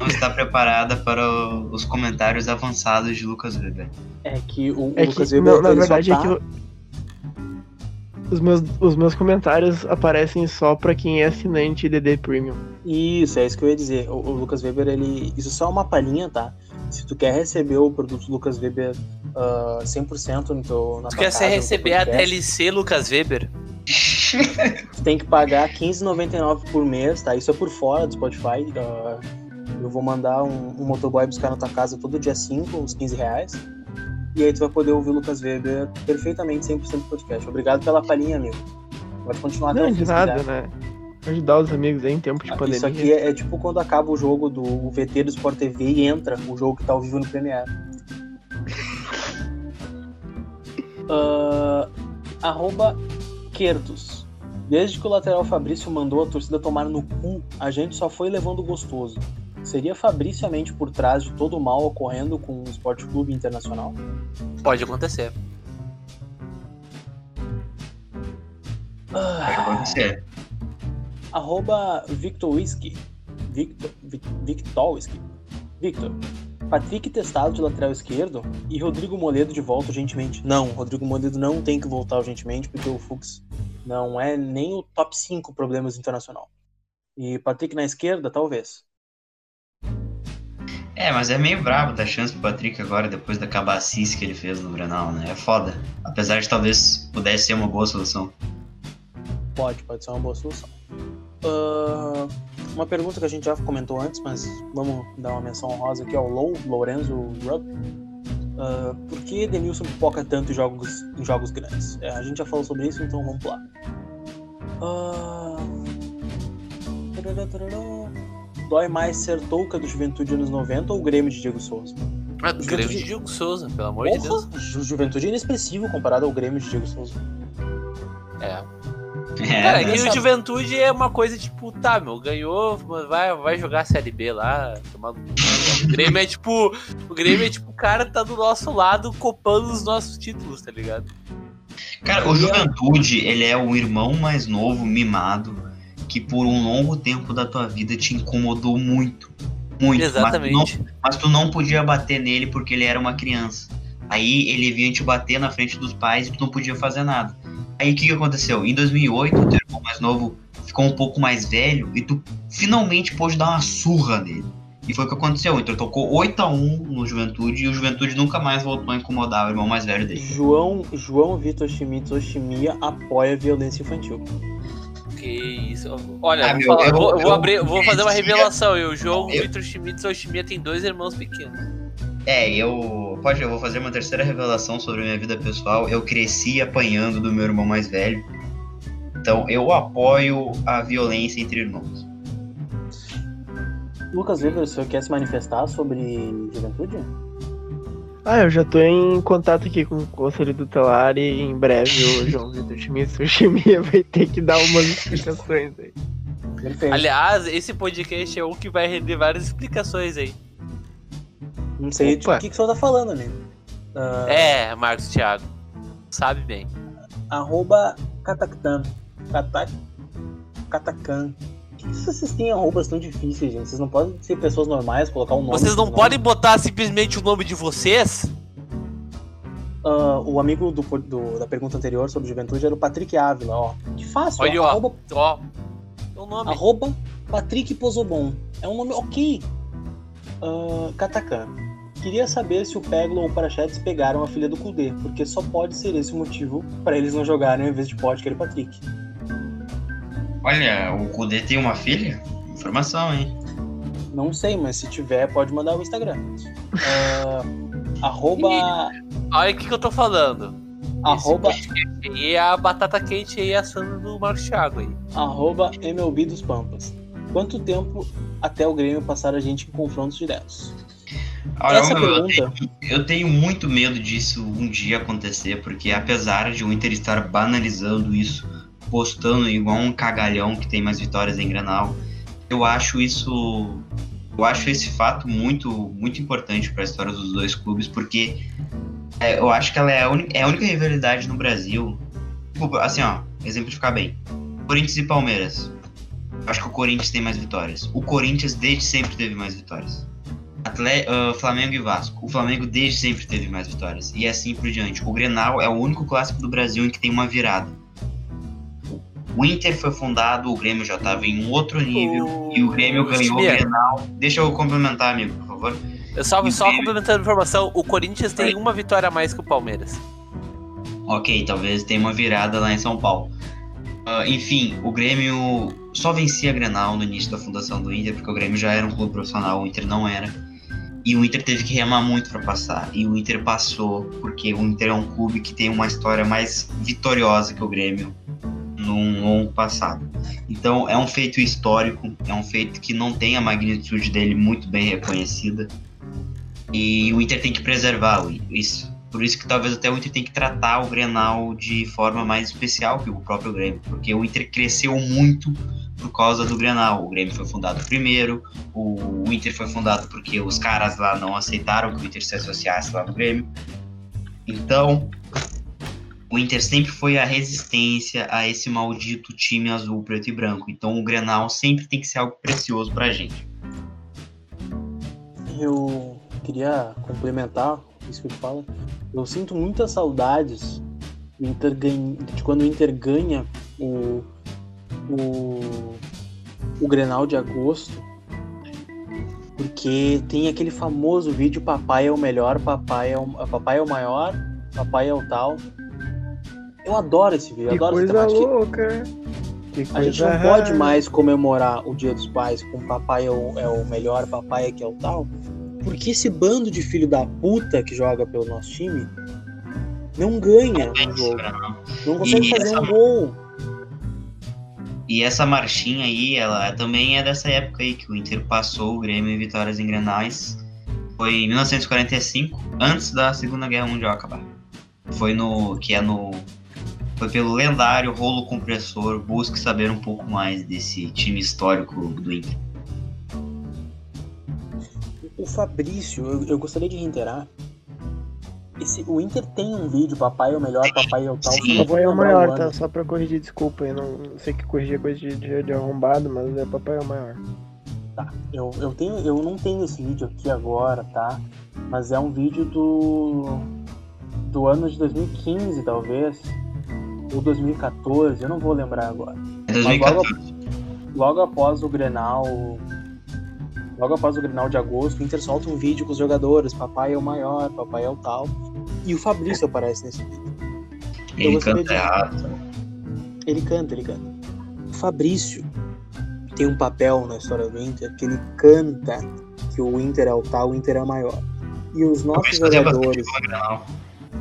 Não está preparada para os comentários avançados de Lucas Weber. É que o, o É Lucas que, Weber não, na verdade, tá... é que eu- os, meus, os meus comentários aparecem só pra quem é assinante DD Premium. Isso, é isso que eu ia dizer. O, o Lucas Weber, ele. Isso só é uma palhinha, tá? Se tu quer receber o produto Lucas Weber ah, 100% no teu, na Tu tua quer casa, receber a DLC Lucas Weber? Tu tem que pagar R$15,99 por mês, tá? Isso é por fora do Spotify. ah, eu vou mandar um, um motoboy buscar na tua casa todo dia 5, uns 15 reais. E aí tu vai poder ouvir o Lucas Weber perfeitamente 100% do podcast. Obrigado pela palhinha, amigo. Pode continuar até Não, de nada, quiser. né? Ajudar os amigos aí em tempo de Ah, pandemia. Isso aqui é, é tipo quando acaba o jogo do o VT do Sport TV e entra o jogo que tá ao vivo no Premiere. Ah, arroba Quertus. Desde que o lateral Fabrício mandou a torcida tomar no cu, a gente só foi levando gostoso. Seria Fabrício a mente por trás de todo o mal ocorrendo com o Esporte Clube Internacional? Pode acontecer. Ah, Pode acontecer. arroba Victor Whisky. Victor, Vic, Victor Whisky. Victor. Patrick testado de lateral esquerdo e Rodrigo Moledo de volta urgentemente. Não, Rodrigo Moledo não tem que voltar urgentemente porque o Fux não é nem o top 5 problemas internacional. E Patrick na esquerda, talvez. É, mas é meio brabo dar chance pro Patrick agora, depois da cabacice que ele fez no Granal, né? É foda. Apesar de talvez pudesse ser uma boa solução. Pode, pode ser uma boa solução. Ah, uma pergunta que a gente já comentou antes, mas vamos dar uma menção honrosa aqui ao Lou, Lorenzo Rupp. Ah, por que Denilson pipoca tanto em jogos, em jogos grandes? É, a gente já falou sobre isso, então vamos lá. Tarará. Dói mais ser touca do Juventude anos 90 ou o Grêmio de Diego Souza? Ah, Grêmio Juventude- de Diego Souza, pelo amor de Deus. Porra, Ju- Juventude é inexpressivo comparado ao Grêmio de Diego Souza. É. É, Cara, né? que o. Juventude é uma coisa tipo, tá, meu, ganhou, mas vai, vai jogar a Série B lá. tomar. O Grêmio é tipo. O Grêmio é tipo, o cara tá do nosso lado copando os nossos títulos, tá ligado? Cara, o Juventude, ele é o irmão mais novo, mimado, que por um longo tempo da tua vida te incomodou muito. Muito. Mas tu, não, Exatamente. mas tu não podia bater nele porque ele era uma criança. Aí ele vinha te bater na frente dos pais e tu não podia fazer nada. Aí o que, que aconteceu? Em 2008, o teu irmão mais novo ficou um pouco mais velho e tu finalmente pôde dar uma surra nele. E foi o que aconteceu. Então ele tocou 8x1 no Juventude e o Juventude nunca mais voltou a incomodar o irmão mais velho dele. João, João Vitor Schmitz Oshimia apoia a violência infantil. Que isso. Olha, Ah, vou, meu, falar- eu- vou- vou eu- abrir, vou fazer uma eu- revelação. Eu, o João eu- Vitor Schmitz Oshimia tem dois irmãos pequenos. É, eu. Pode, eu vou fazer uma terceira revelação sobre a minha vida pessoal. Eu cresci apanhando do meu irmão mais velho. Então eu apoio a violência entre irmãos. Lucas Weber, o senhor quer se manifestar sobre juventude? Ah, eu já tô em contato aqui com o Conselho Tutelar e em breve o João Vitor Chimia vai ter que dar umas explicações aí. Perfeito. Aliás, esse podcast é o que vai render várias explicações aí. Não sei de Opa. o que, que o senhor tá falando, amigo. Ah, É, Marcos Thiago. Sabe bem. Arroba Kataktan. Katak... Katakan. Por que vocês têm arrobas tão difíceis, gente? Vocês não podem ser pessoas normais, colocar um nome. Vocês não podem botar simplesmente o nome de vocês? Ah, o amigo do, do- da pergunta anterior sobre juventude era o Patrick Ávila, ó. Que fácil, Olha, ó. Arroba, Ó, é o nome. arroba Patrick Pozobon. É um nome ok. Ah, Katakan. Queria saber se o Peglo ou o Parachetes pegaram a filha do Kudê, porque só pode ser esse o motivo pra eles não jogarem ao invés de Potker e Patrick. Olha, o Kudê tem uma filha? Informação, hein? Não sei, mas se tiver, pode mandar o Instagram. Ah, arroba. Olha o que, que eu tô falando. Arroba, aí é a batata quente aí assando do Marcos Thiago aí. arroba MLB dos Pampas. Quanto tempo até o Grêmio passar a gente em confrontos diretos? Olha, Essa eu, pergunta, tenho, eu tenho muito medo disso um dia acontecer, porque apesar de o Inter estar banalizando isso, postando igual um cagalhão que tem mais vitórias em Granal, eu acho isso. Eu acho esse fato muito, muito importante para a história dos dois clubes, porque É, eu acho que ela é a, é a única rivalidade no Brasil. Tipo, assim, ó, exemplificar bem. Corinthians e Palmeiras. Eu acho que o Corinthians tem mais vitórias. O Corinthians desde sempre teve mais vitórias. Atle uh, Flamengo e Vasco. O Flamengo desde sempre teve mais vitórias. E assim por diante. O Grenal é o único clássico do Brasil em que tem uma virada. O Inter foi fundado, o Grêmio já estava em um outro nível. O... E o Grêmio ganhou o Grenal. Deixa eu complementar, amigo, por favor. Eu só, só Grêmio... complementando a informação, o Corinthians tem uma vitória a mais que o Palmeiras. Ok, talvez tenha uma virada lá em São Paulo. Uh, enfim, o Grêmio só vencia a Grenal no início da fundação do Inter, porque o Grêmio já era um clube profissional, o Inter não era. E o Inter teve que remar muito para passar. E o Inter passou, porque o Inter é um clube que tem uma história mais vitoriosa que o Grêmio num longo passado. Então é um feito histórico, é um feito que não tem a magnitude dele muito bem reconhecida. E o Inter tem que preservar isso. Por isso que talvez até o Inter tem que tratar o Grenal de forma mais especial que o próprio Grêmio, porque o Inter cresceu muito por causa do Grenal. O Grêmio foi fundado primeiro, o Inter foi fundado porque os caras lá não aceitaram que o Inter se associasse lá no Grêmio. Então, o Inter sempre foi a resistência a esse maldito time azul, preto e branco. Então, o Grenal sempre tem que ser algo precioso pra gente. Eu queria complementar isso que tu fala. Eu sinto muitas saudades Inter ganha, de quando o Inter ganha o, o, o Grenal de agosto. Porque tem aquele famoso vídeo Papai é o melhor, papai é o, papai é o maior, papai é o tal. Eu adoro esse vídeo, eu que adoro coisa louca. Que a gente não rara. pode mais comemorar o Dia dos Pais com papai é o, é o melhor, papai é que é o tal, porque esse bando de filho da puta que joga pelo nosso time não ganha um jogo. Não consegue e fazer essa... um gol. E essa marchinha aí, ela também é dessa época aí que o Inter passou o Grêmio em vitórias em Grenais. Foi em 1945, antes da Segunda Guerra Mundial acabar. Foi no. que é no. Foi pelo lendário rolo compressor. Busque saber um pouco mais desse time histórico do Inter o Fabrício, eu, eu, gostaria de reiterar. Esse, o Inter tem um vídeo, papai é o melhor, papai é o tal. Sim. Papai é o maior, tá? Só pra corrigir, desculpa aí. Não, não sei que corrigir é coisa de, de, de, arrombado, mas é papai é o maior. Tá, eu, eu, tenho, eu não tenho esse vídeo aqui agora, tá? Mas é um vídeo do. do ano de 2015, talvez. Ou 2014, eu não vou lembrar agora. É 2014. Logo, logo após o Grenal Logo após o Grenal de agosto, o Inter solta um vídeo com os jogadores, papai é o maior, papai é o tal. E o Fabrício aparece nesse vídeo. Ele canta de... errado. Ele canta, ele canta. O Fabrício tem um papel na história do Inter que ele canta que o Inter é o tal, o Inter é o maior. E os nossos jogadores.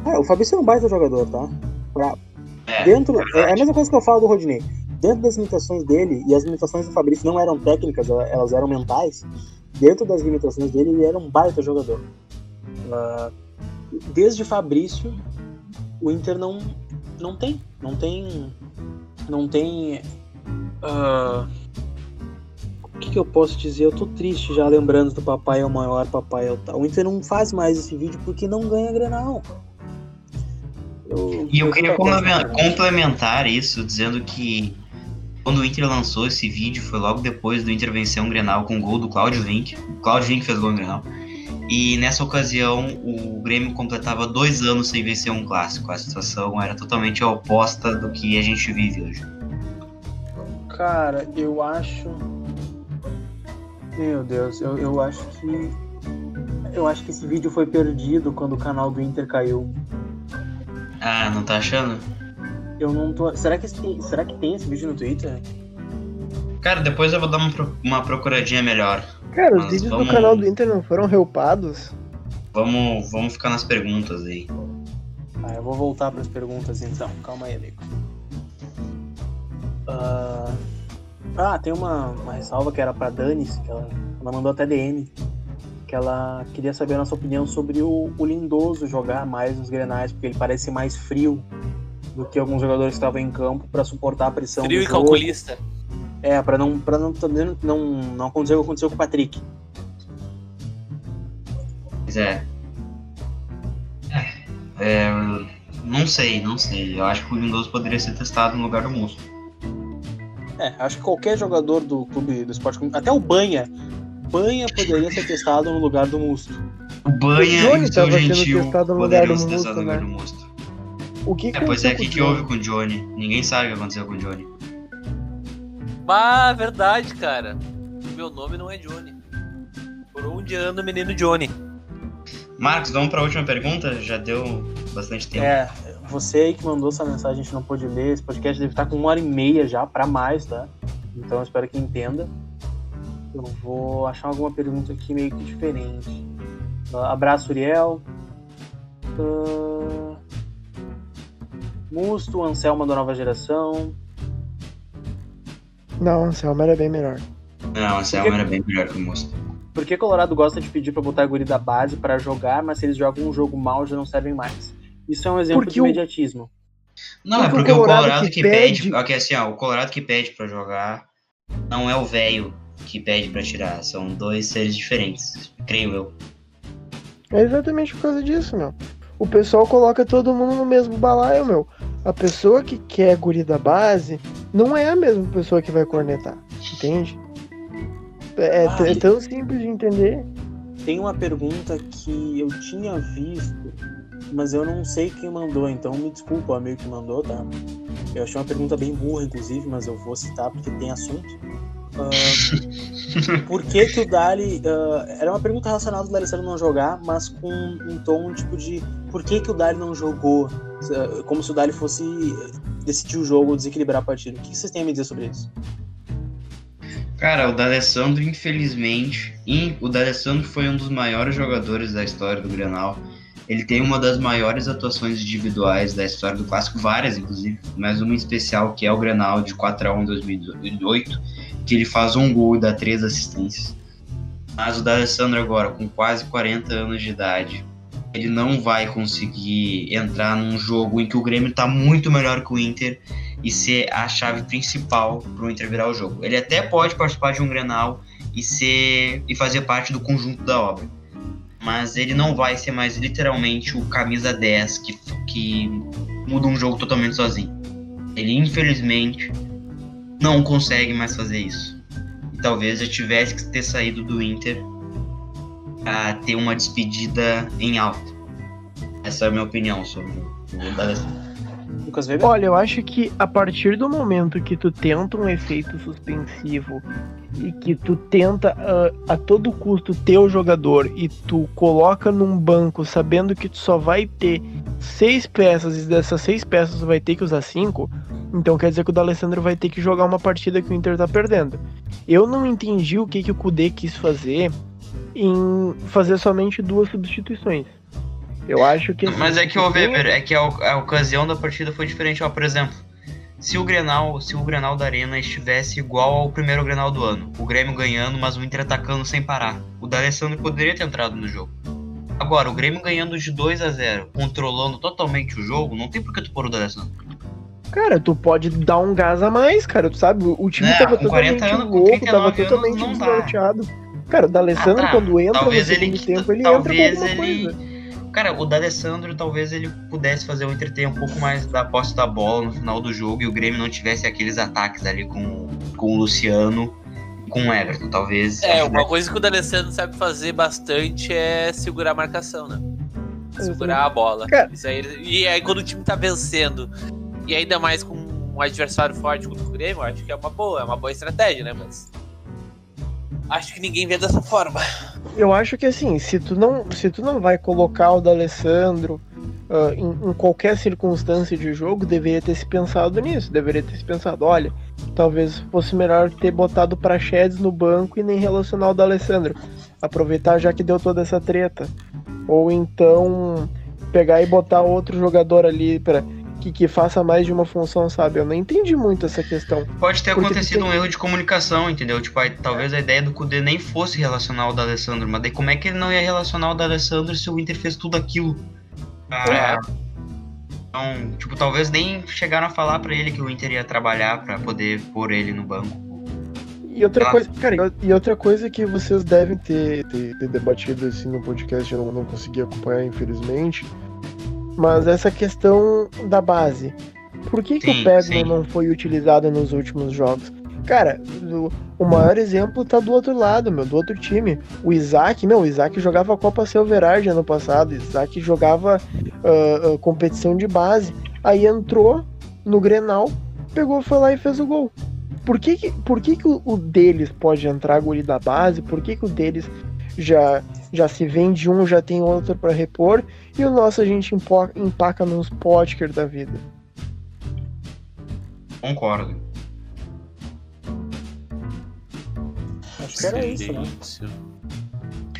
É, o Fabrício é um baita jogador, tá? Pra... É, Dentro... é, é a mesma coisa que eu falo do Rodinei dentro das limitações dele, e as limitações do Fabrício não eram técnicas, elas eram mentais, dentro das limitações dele, ele era um baita jogador. Uh, desde Fabrício, o Inter não, não tem, não tem, não tem. Uh, o que, que, eu posso dizer? Eu tô triste já lembrando do papai é o maior, papai é o tal. O Inter não faz mais esse vídeo porque não ganha Grenal. Eu, e eu, queria complementar isso dizendo que quando o Inter lançou esse vídeo, foi logo depois do Inter vencer um Grenal com o gol do Claudio Vink. O Claudio Vink fez gol no Grenal. E nessa ocasião, o Grêmio completava dois anos sem vencer um clássico. A situação era totalmente oposta do que a gente vive hoje. Cara, eu acho. Meu Deus, eu, eu acho que. Eu acho que esse vídeo foi perdido quando o canal do Inter caiu. Ah, não tá achando? Eu não tô. Será que, será que tem esse vídeo no Twitter? Cara, depois eu vou dar uma, uma procuradinha melhor. Cara, os Mas vídeos vamos... do canal do Inter não foram reupados? Vamos, vamos ficar nas perguntas aí. Ah, eu vou voltar para as perguntas então. Calma aí, amigo. Uh... Ah, tem uma, uma ressalva que era pra Dani, que ela, ela mandou até DM. Que ela queria saber a nossa opinião sobre o, o Lindoso jogar mais nos grenais, porque ele parece mais frio do que alguns jogadores que estavam em campo para suportar a pressão. Frio e calculista. É, para não, pra não, não, não acontecer o que aconteceu com o Patrick. Pois é. é, não sei, não sei. Eu acho que o Lindoso poderia ser testado no lugar do Musto. É, acho que qualquer jogador do clube do esporte, até o Banha, Banha poderia ser testado no lugar do Musto. O Banha Johnny e o tava sendo Gentil testado no lugar do Musto, no lugar né? do Musto. O que É, pois é, aconteceu o que, com que o houve Johnny? com o Johnny? Ninguém sabe o que aconteceu com o Johnny. Bah, verdade, cara. Meu nome não é Johnny. Por onde anda o menino Johnny? Marcos, vamos para a última pergunta? Já deu bastante tempo. É, você aí que mandou essa mensagem, a gente não pôde ler. Esse podcast deve estar com uma hora e meia já, pra mais, tá? Então eu espero que entenda. Eu vou achar alguma pergunta aqui meio que diferente. Ah, abraço, Uriel. Ah, Musto, Anselma da nova geração. Não, Anselmo era bem melhor. Não, a Selma era bem melhor que o Musto. Por que Colorado gosta de pedir pra botar guri da base pra jogar, mas se eles jogam um jogo mal já não servem mais? Isso é um exemplo Porque de o- imediatismo. Não, é Porque o porque o Colorado Colorado que que pede. pede- Ok, assim, ó, o Colorado que pede pra jogar não é o velho que pede pra tirar. São dois seres diferentes, creio eu. É exatamente por causa disso, meu. O pessoal coloca todo mundo no mesmo balaio, meu. A pessoa que quer guri da base não é a mesma pessoa que vai cornetar, entende? É, é t- é tão simples de entender. Tem uma pergunta que eu tinha visto, mas eu não sei quem mandou, então me desculpa o amigo que mandou, tá? Eu achei uma pergunta bem burra, inclusive, mas eu vou citar porque tem assunto. Ah, por que que o Dali... ah, era uma pergunta relacionada ao D'Alessandro não jogar, mas com um tom tipo de... Por que que o Dali não jogou? Ah, Como se o Dali fosse decidir o jogo ou desequilibrar a partida. O que vocês têm a me dizer sobre isso? Cara, o D'Alessandro, infelizmente, in- o D'Alessandro foi um dos maiores jogadores da história do Grenal. Ele tem uma das maiores atuações individuais da história do Clássico, várias inclusive, mas uma especial que é o Grenal de 4x1 em 2008, que ele faz um gol e dá três assistências. Mas o D'Alessandro agora, com quase 40 anos de idade, ele não vai conseguir entrar num jogo em que o Grêmio está muito melhor que o Inter e ser a chave principal para o Inter virar o jogo. Ele até pode participar de um Grenal e ser e fazer parte do conjunto da obra, mas ele não vai ser mais literalmente o camisa 10 que, que muda um jogo totalmente sozinho. Ele infelizmente não consegue mais fazer isso. E talvez eu tivesse que ter saído do Inter para ter uma despedida em alta. Essa é a minha opinião sobre o. Lucas Weber? Olha, eu acho que a partir do momento que tu tenta um efeito suspensivo e que tu tenta ah, a todo custo ter o jogador e tu coloca num banco sabendo que tu só vai ter seis peças e dessas seis peças tu vai ter que usar cinco, então quer dizer que o D'Alessandro vai ter que jogar uma partida que o Inter tá perdendo. Eu não entendi o que, que o Kudê quis fazer em fazer somente duas substituições. Eu acho que. Mas é que, o Weber, é que a, a ocasião da partida foi diferente. Ó, por exemplo, se o Grenal, se o Grenal da Arena estivesse igual ao primeiro Grenal do ano, o Grêmio ganhando, mas o Inter atacando sem parar, o D'Alessandro poderia ter entrado no jogo. Agora, o Grêmio ganhando de 2 a 0 controlando totalmente o jogo, não tem por que tu pôr o D'Alessandro. Cara, tu pode dar um gás a mais, cara. Tu sabe, o time É, tava com 40 totalmente anos, louco, 39 tava totalmente desnorteado. Cara, o D'Alessandro, Ah, tá. quando entra Talvez no ele tempo, ele talvez entra com alguma ele- coisa. Cara, o D'Alessandro talvez ele pudesse fazer o Inter ter um pouco mais da posse da bola no final do jogo e o Grêmio não tivesse aqueles ataques ali com, com o Luciano e com o Everton. Talvez. É, uma coisa que o D'Alessandro sabe fazer bastante é segurar a marcação, né? Segurar a bola. Isso aí, e aí quando o time tá vencendo, e ainda mais com um adversário forte como o Grêmio, eu acho que é uma boa, é uma boa estratégia, né? Mas. Acho que ninguém vê dessa forma. Eu acho que assim, se tu não, se tu não vai colocar o D'Alessandro ah, em, em qualquer circunstância de jogo, deveria ter se pensado nisso. Deveria ter se pensado, olha, talvez fosse melhor ter botado o Praxedes no banco e nem relacionar o D'Alessandro. Aproveitar já que deu toda essa treta. Ou então pegar e botar outro jogador ali para que, que faça mais de uma função, sabe? Eu não entendi muito essa questão. Pode ter acontecido tem- um erro de comunicação, entendeu? Tipo, aí, talvez a ideia do Kudê nem fosse relacionar o D'Alessandro, mas daí como é que ele não ia relacionar o D'Alessandro se o Inter fez tudo aquilo? Ah, Então, tipo, talvez nem chegaram a falar pra ele que o Inter ia trabalhar pra poder pôr ele no banco. E outra Ah. coisa, cara, e outra coisa que vocês devem ter, ter, ter debatido assim no podcast, eu não, não consegui acompanhar, infelizmente, Mas essa questão da base. Por que, que Sim, o Pegman não foi utilizado nos últimos jogos? Cara, o, maior exemplo tá do outro lado, meu, do outro time. O Isaac, meu, o Isaac jogava a Copa Silverage ano passado. O Isaac jogava ah, ah, competição de base. Aí entrou no Grenal, pegou, foi lá e fez o gol. Por que, que, por que, que o, o deles pode entrar guri da base? Por que, que o deles já, já se vende um, já tem outro pra repor? E o nosso a gente empaca nos Potker da vida. Concordo. Acho que era isso, né?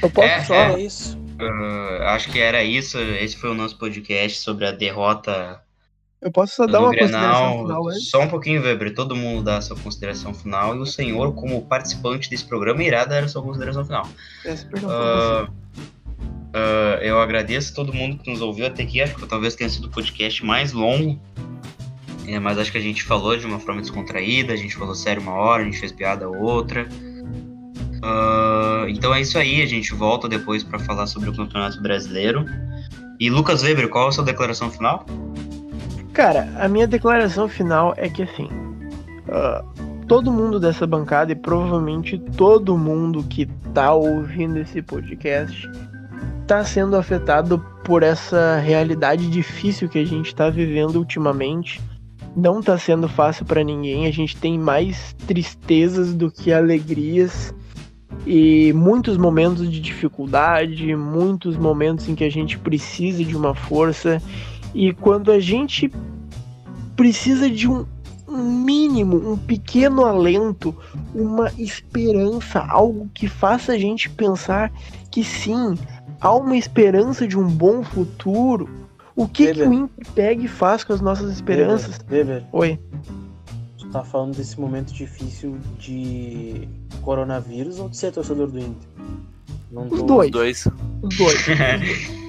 Eu posso É, só. é. Era isso. Ah, acho que era isso. Esse foi o nosso podcast sobre a derrota Eu posso só dar uma consideração Grenal. final antes? Só um pouquinho, Weber. Todo mundo dá a sua consideração final. E o senhor, como participante desse programa, irá dar a sua consideração final. Ah, ah, eu agradeço a todo mundo que nos ouviu até aqui. Acho que talvez tenha sido o podcast mais longo. É, mas acho que a gente falou de uma forma descontraída, a gente falou sério uma hora, a gente fez piada outra. Ah, então é isso aí, a gente volta depois para falar sobre o Campeonato Brasileiro. E Lucas Weber, qual a sua declaração final? Cara, a minha declaração final é que assim. ah, todo mundo dessa bancada e provavelmente todo mundo que tá ouvindo esse podcast tá sendo afetado por essa realidade difícil que a gente tá vivendo ultimamente. Não tá sendo fácil pra ninguém, a gente tem mais tristezas do que alegrias e muitos momentos de dificuldade, muitos momentos em que a gente precisa de uma força e quando a gente precisa de um um mínimo, um pequeno alento, uma esperança, algo que faça a gente pensar que sim, há uma esperança de um bom futuro. O que, que o Impeg faz com as nossas esperanças? Weber, Oi. tu tá falando desse momento difícil de coronavírus ou de ser torcedor do Inter? Não Os tô- dois. Os dois. Os dois.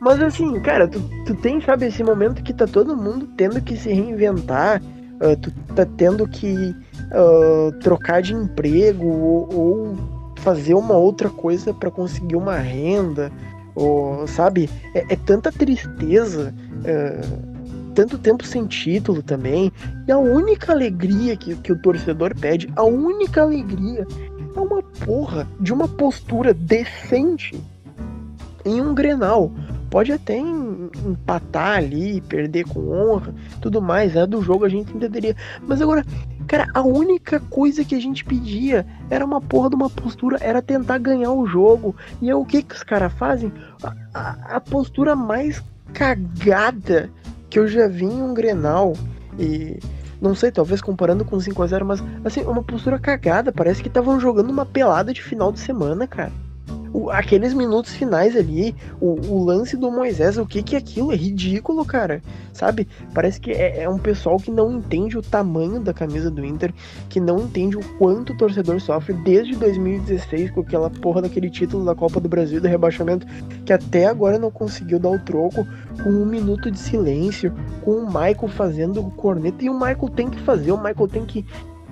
Mas assim, cara, tu, tu tem, sabe, esse momento que tá todo mundo tendo que se reinventar, ah, tu tá tendo que ah, trocar de emprego ou, ou fazer uma outra coisa pra conseguir uma renda, ou, sabe? É, é tanta tristeza, ah, tanto tempo sem título também, e a única alegria que, que o torcedor pede, a única alegria é uma porra de uma postura decente em um Grenal. Pode até em- empatar ali, perder com honra, tudo mais, é do jogo a gente entenderia. Mas agora, cara, a única coisa que a gente pedia era uma porra de uma postura, era tentar ganhar o jogo. E é o que que os caras fazem? A, a- a postura mais cagada que eu já vi em um Grenal. E não sei, talvez comparando com 5 a 0 mas assim, uma postura cagada. Parece que estavam jogando uma pelada de final de semana, cara. O- aqueles minutos finais ali, o, o lance do Moisés, o que que é aquilo? É ridículo, cara. Sabe? Parece que é, é um pessoal que não entende o tamanho da camisa do Inter, que não entende o quanto o torcedor sofre desde 2016 com aquela porra daquele título da Copa do Brasil do rebaixamento, que até agora não conseguiu dar o troco com um minuto de silêncio, com o Michael fazendo o corneta. E o Michael tem que fazer, o Michael tem que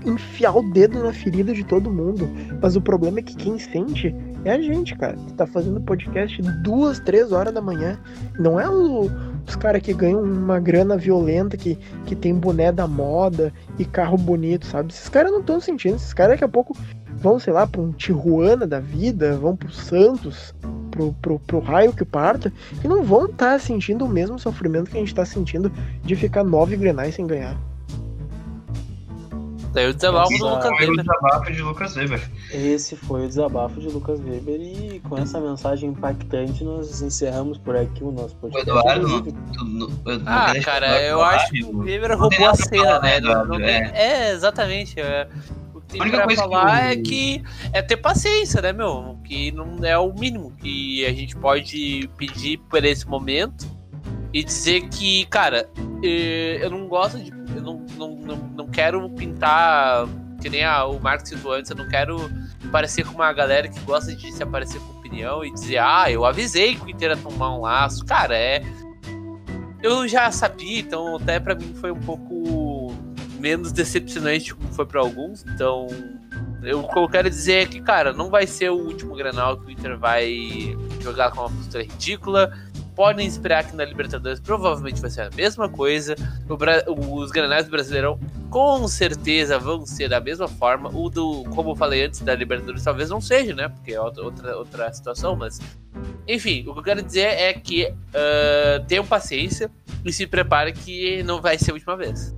enfiar o dedo na ferida de todo mundo. Mas o problema é que quem sente é a gente, cara. Que tá fazendo podcast duas, três horas da manhã. Não é o- os caras que ganham uma grana violenta, que, que tem boné da moda e carro bonito, sabe? Esses caras não estão sentindo. Esses caras daqui a pouco vão, sei lá, pra um Tijuana da vida, vão pro Santos, pro, pro, pro raio que parta, e não vão estar sentindo o mesmo sofrimento que a gente tá sentindo de ficar nove grenais sem ganhar. Daí o desabafo do Essa- Lucas Foi o desabafo de Lucas Weber. Esse foi o desabafo de Lucas Weber e com essa mensagem impactante nós encerramos por aqui o nosso O podcast. Eduardo, não, Inclusive, tu- não- eu não Ah, cara, eu acho que Eduardo. o Weber tem roubou a cena, falar, né? né, Eduardo? tem- é, exatamente. é. O que A tem única pra coisa que falar eu- é que é ter paciência, né, meu? Que não é o mínimo que a gente pode pedir por esse momento e dizer que, cara, eh, eu não gosto de. Eu não, não, não, não quero pintar. Que nem a- o Marcos citou antes, eu não quero parecer com uma galera que gosta de se aparecer com opinião e dizer, ah, eu avisei que o Inter ia tomar um laço. Cara, é. Eu já sabia, então até pra mim foi um pouco menos decepcionante como foi pra alguns. Então, eu, o que eu quero dizer é que, cara, não vai ser o último Granal que o Inter vai jogar com uma postura ridícula, podem esperar que na Libertadores provavelmente vai ser a mesma coisa. os granais do Brasileirão com certeza vão ser da mesma forma. O do, como eu falei antes, da Libertadores talvez não seja, né? Porque é outra, outra situação, mas. Enfim, o que eu quero dizer é que uh, tenham paciência e se prepare que não vai ser a última vez.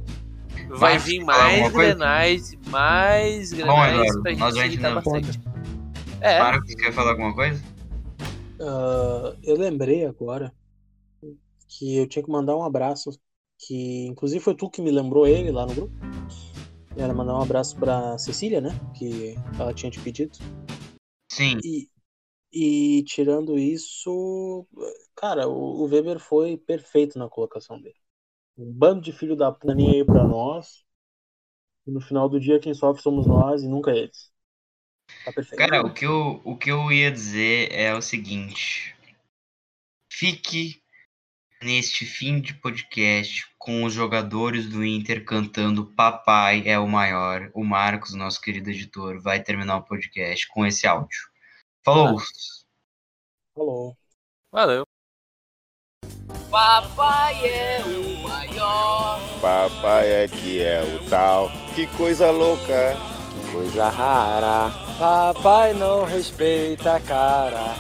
Vai Mas, vir mais grenais, mais grenais Bom, pra gente nós irritar bastante. É. Marcos, quer falar alguma coisa? Uh, eu lembrei agora que eu tinha que mandar um abraço, que inclusive foi tu que me lembrou ele lá no grupo. Era mandar um abraço pra Cecília, né? Que ela tinha te pedido. Sim. E, e tirando isso, cara, o, o Weber foi perfeito na colocação dele um bando de filho da puta aí pra nós. E no final do dia, quem sofre somos nós e nunca eles. Tá perfeito. Cara, o que, eu, o que eu ia dizer é o seguinte: fique neste fim de podcast com os jogadores do Inter cantando Papai é o maior. O Marcos, nosso querido editor, vai terminar o podcast com esse áudio. Falou! Falou. Valeu. Papai é o maior. Papai é que é o tal. Que coisa louca. Que coisa rara. Papai não respeita a cara.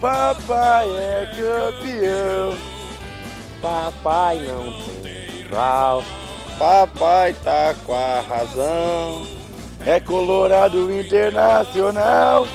Papai é campeão. Papai não tem rival. Papai tá com a razão. É colorado internacional.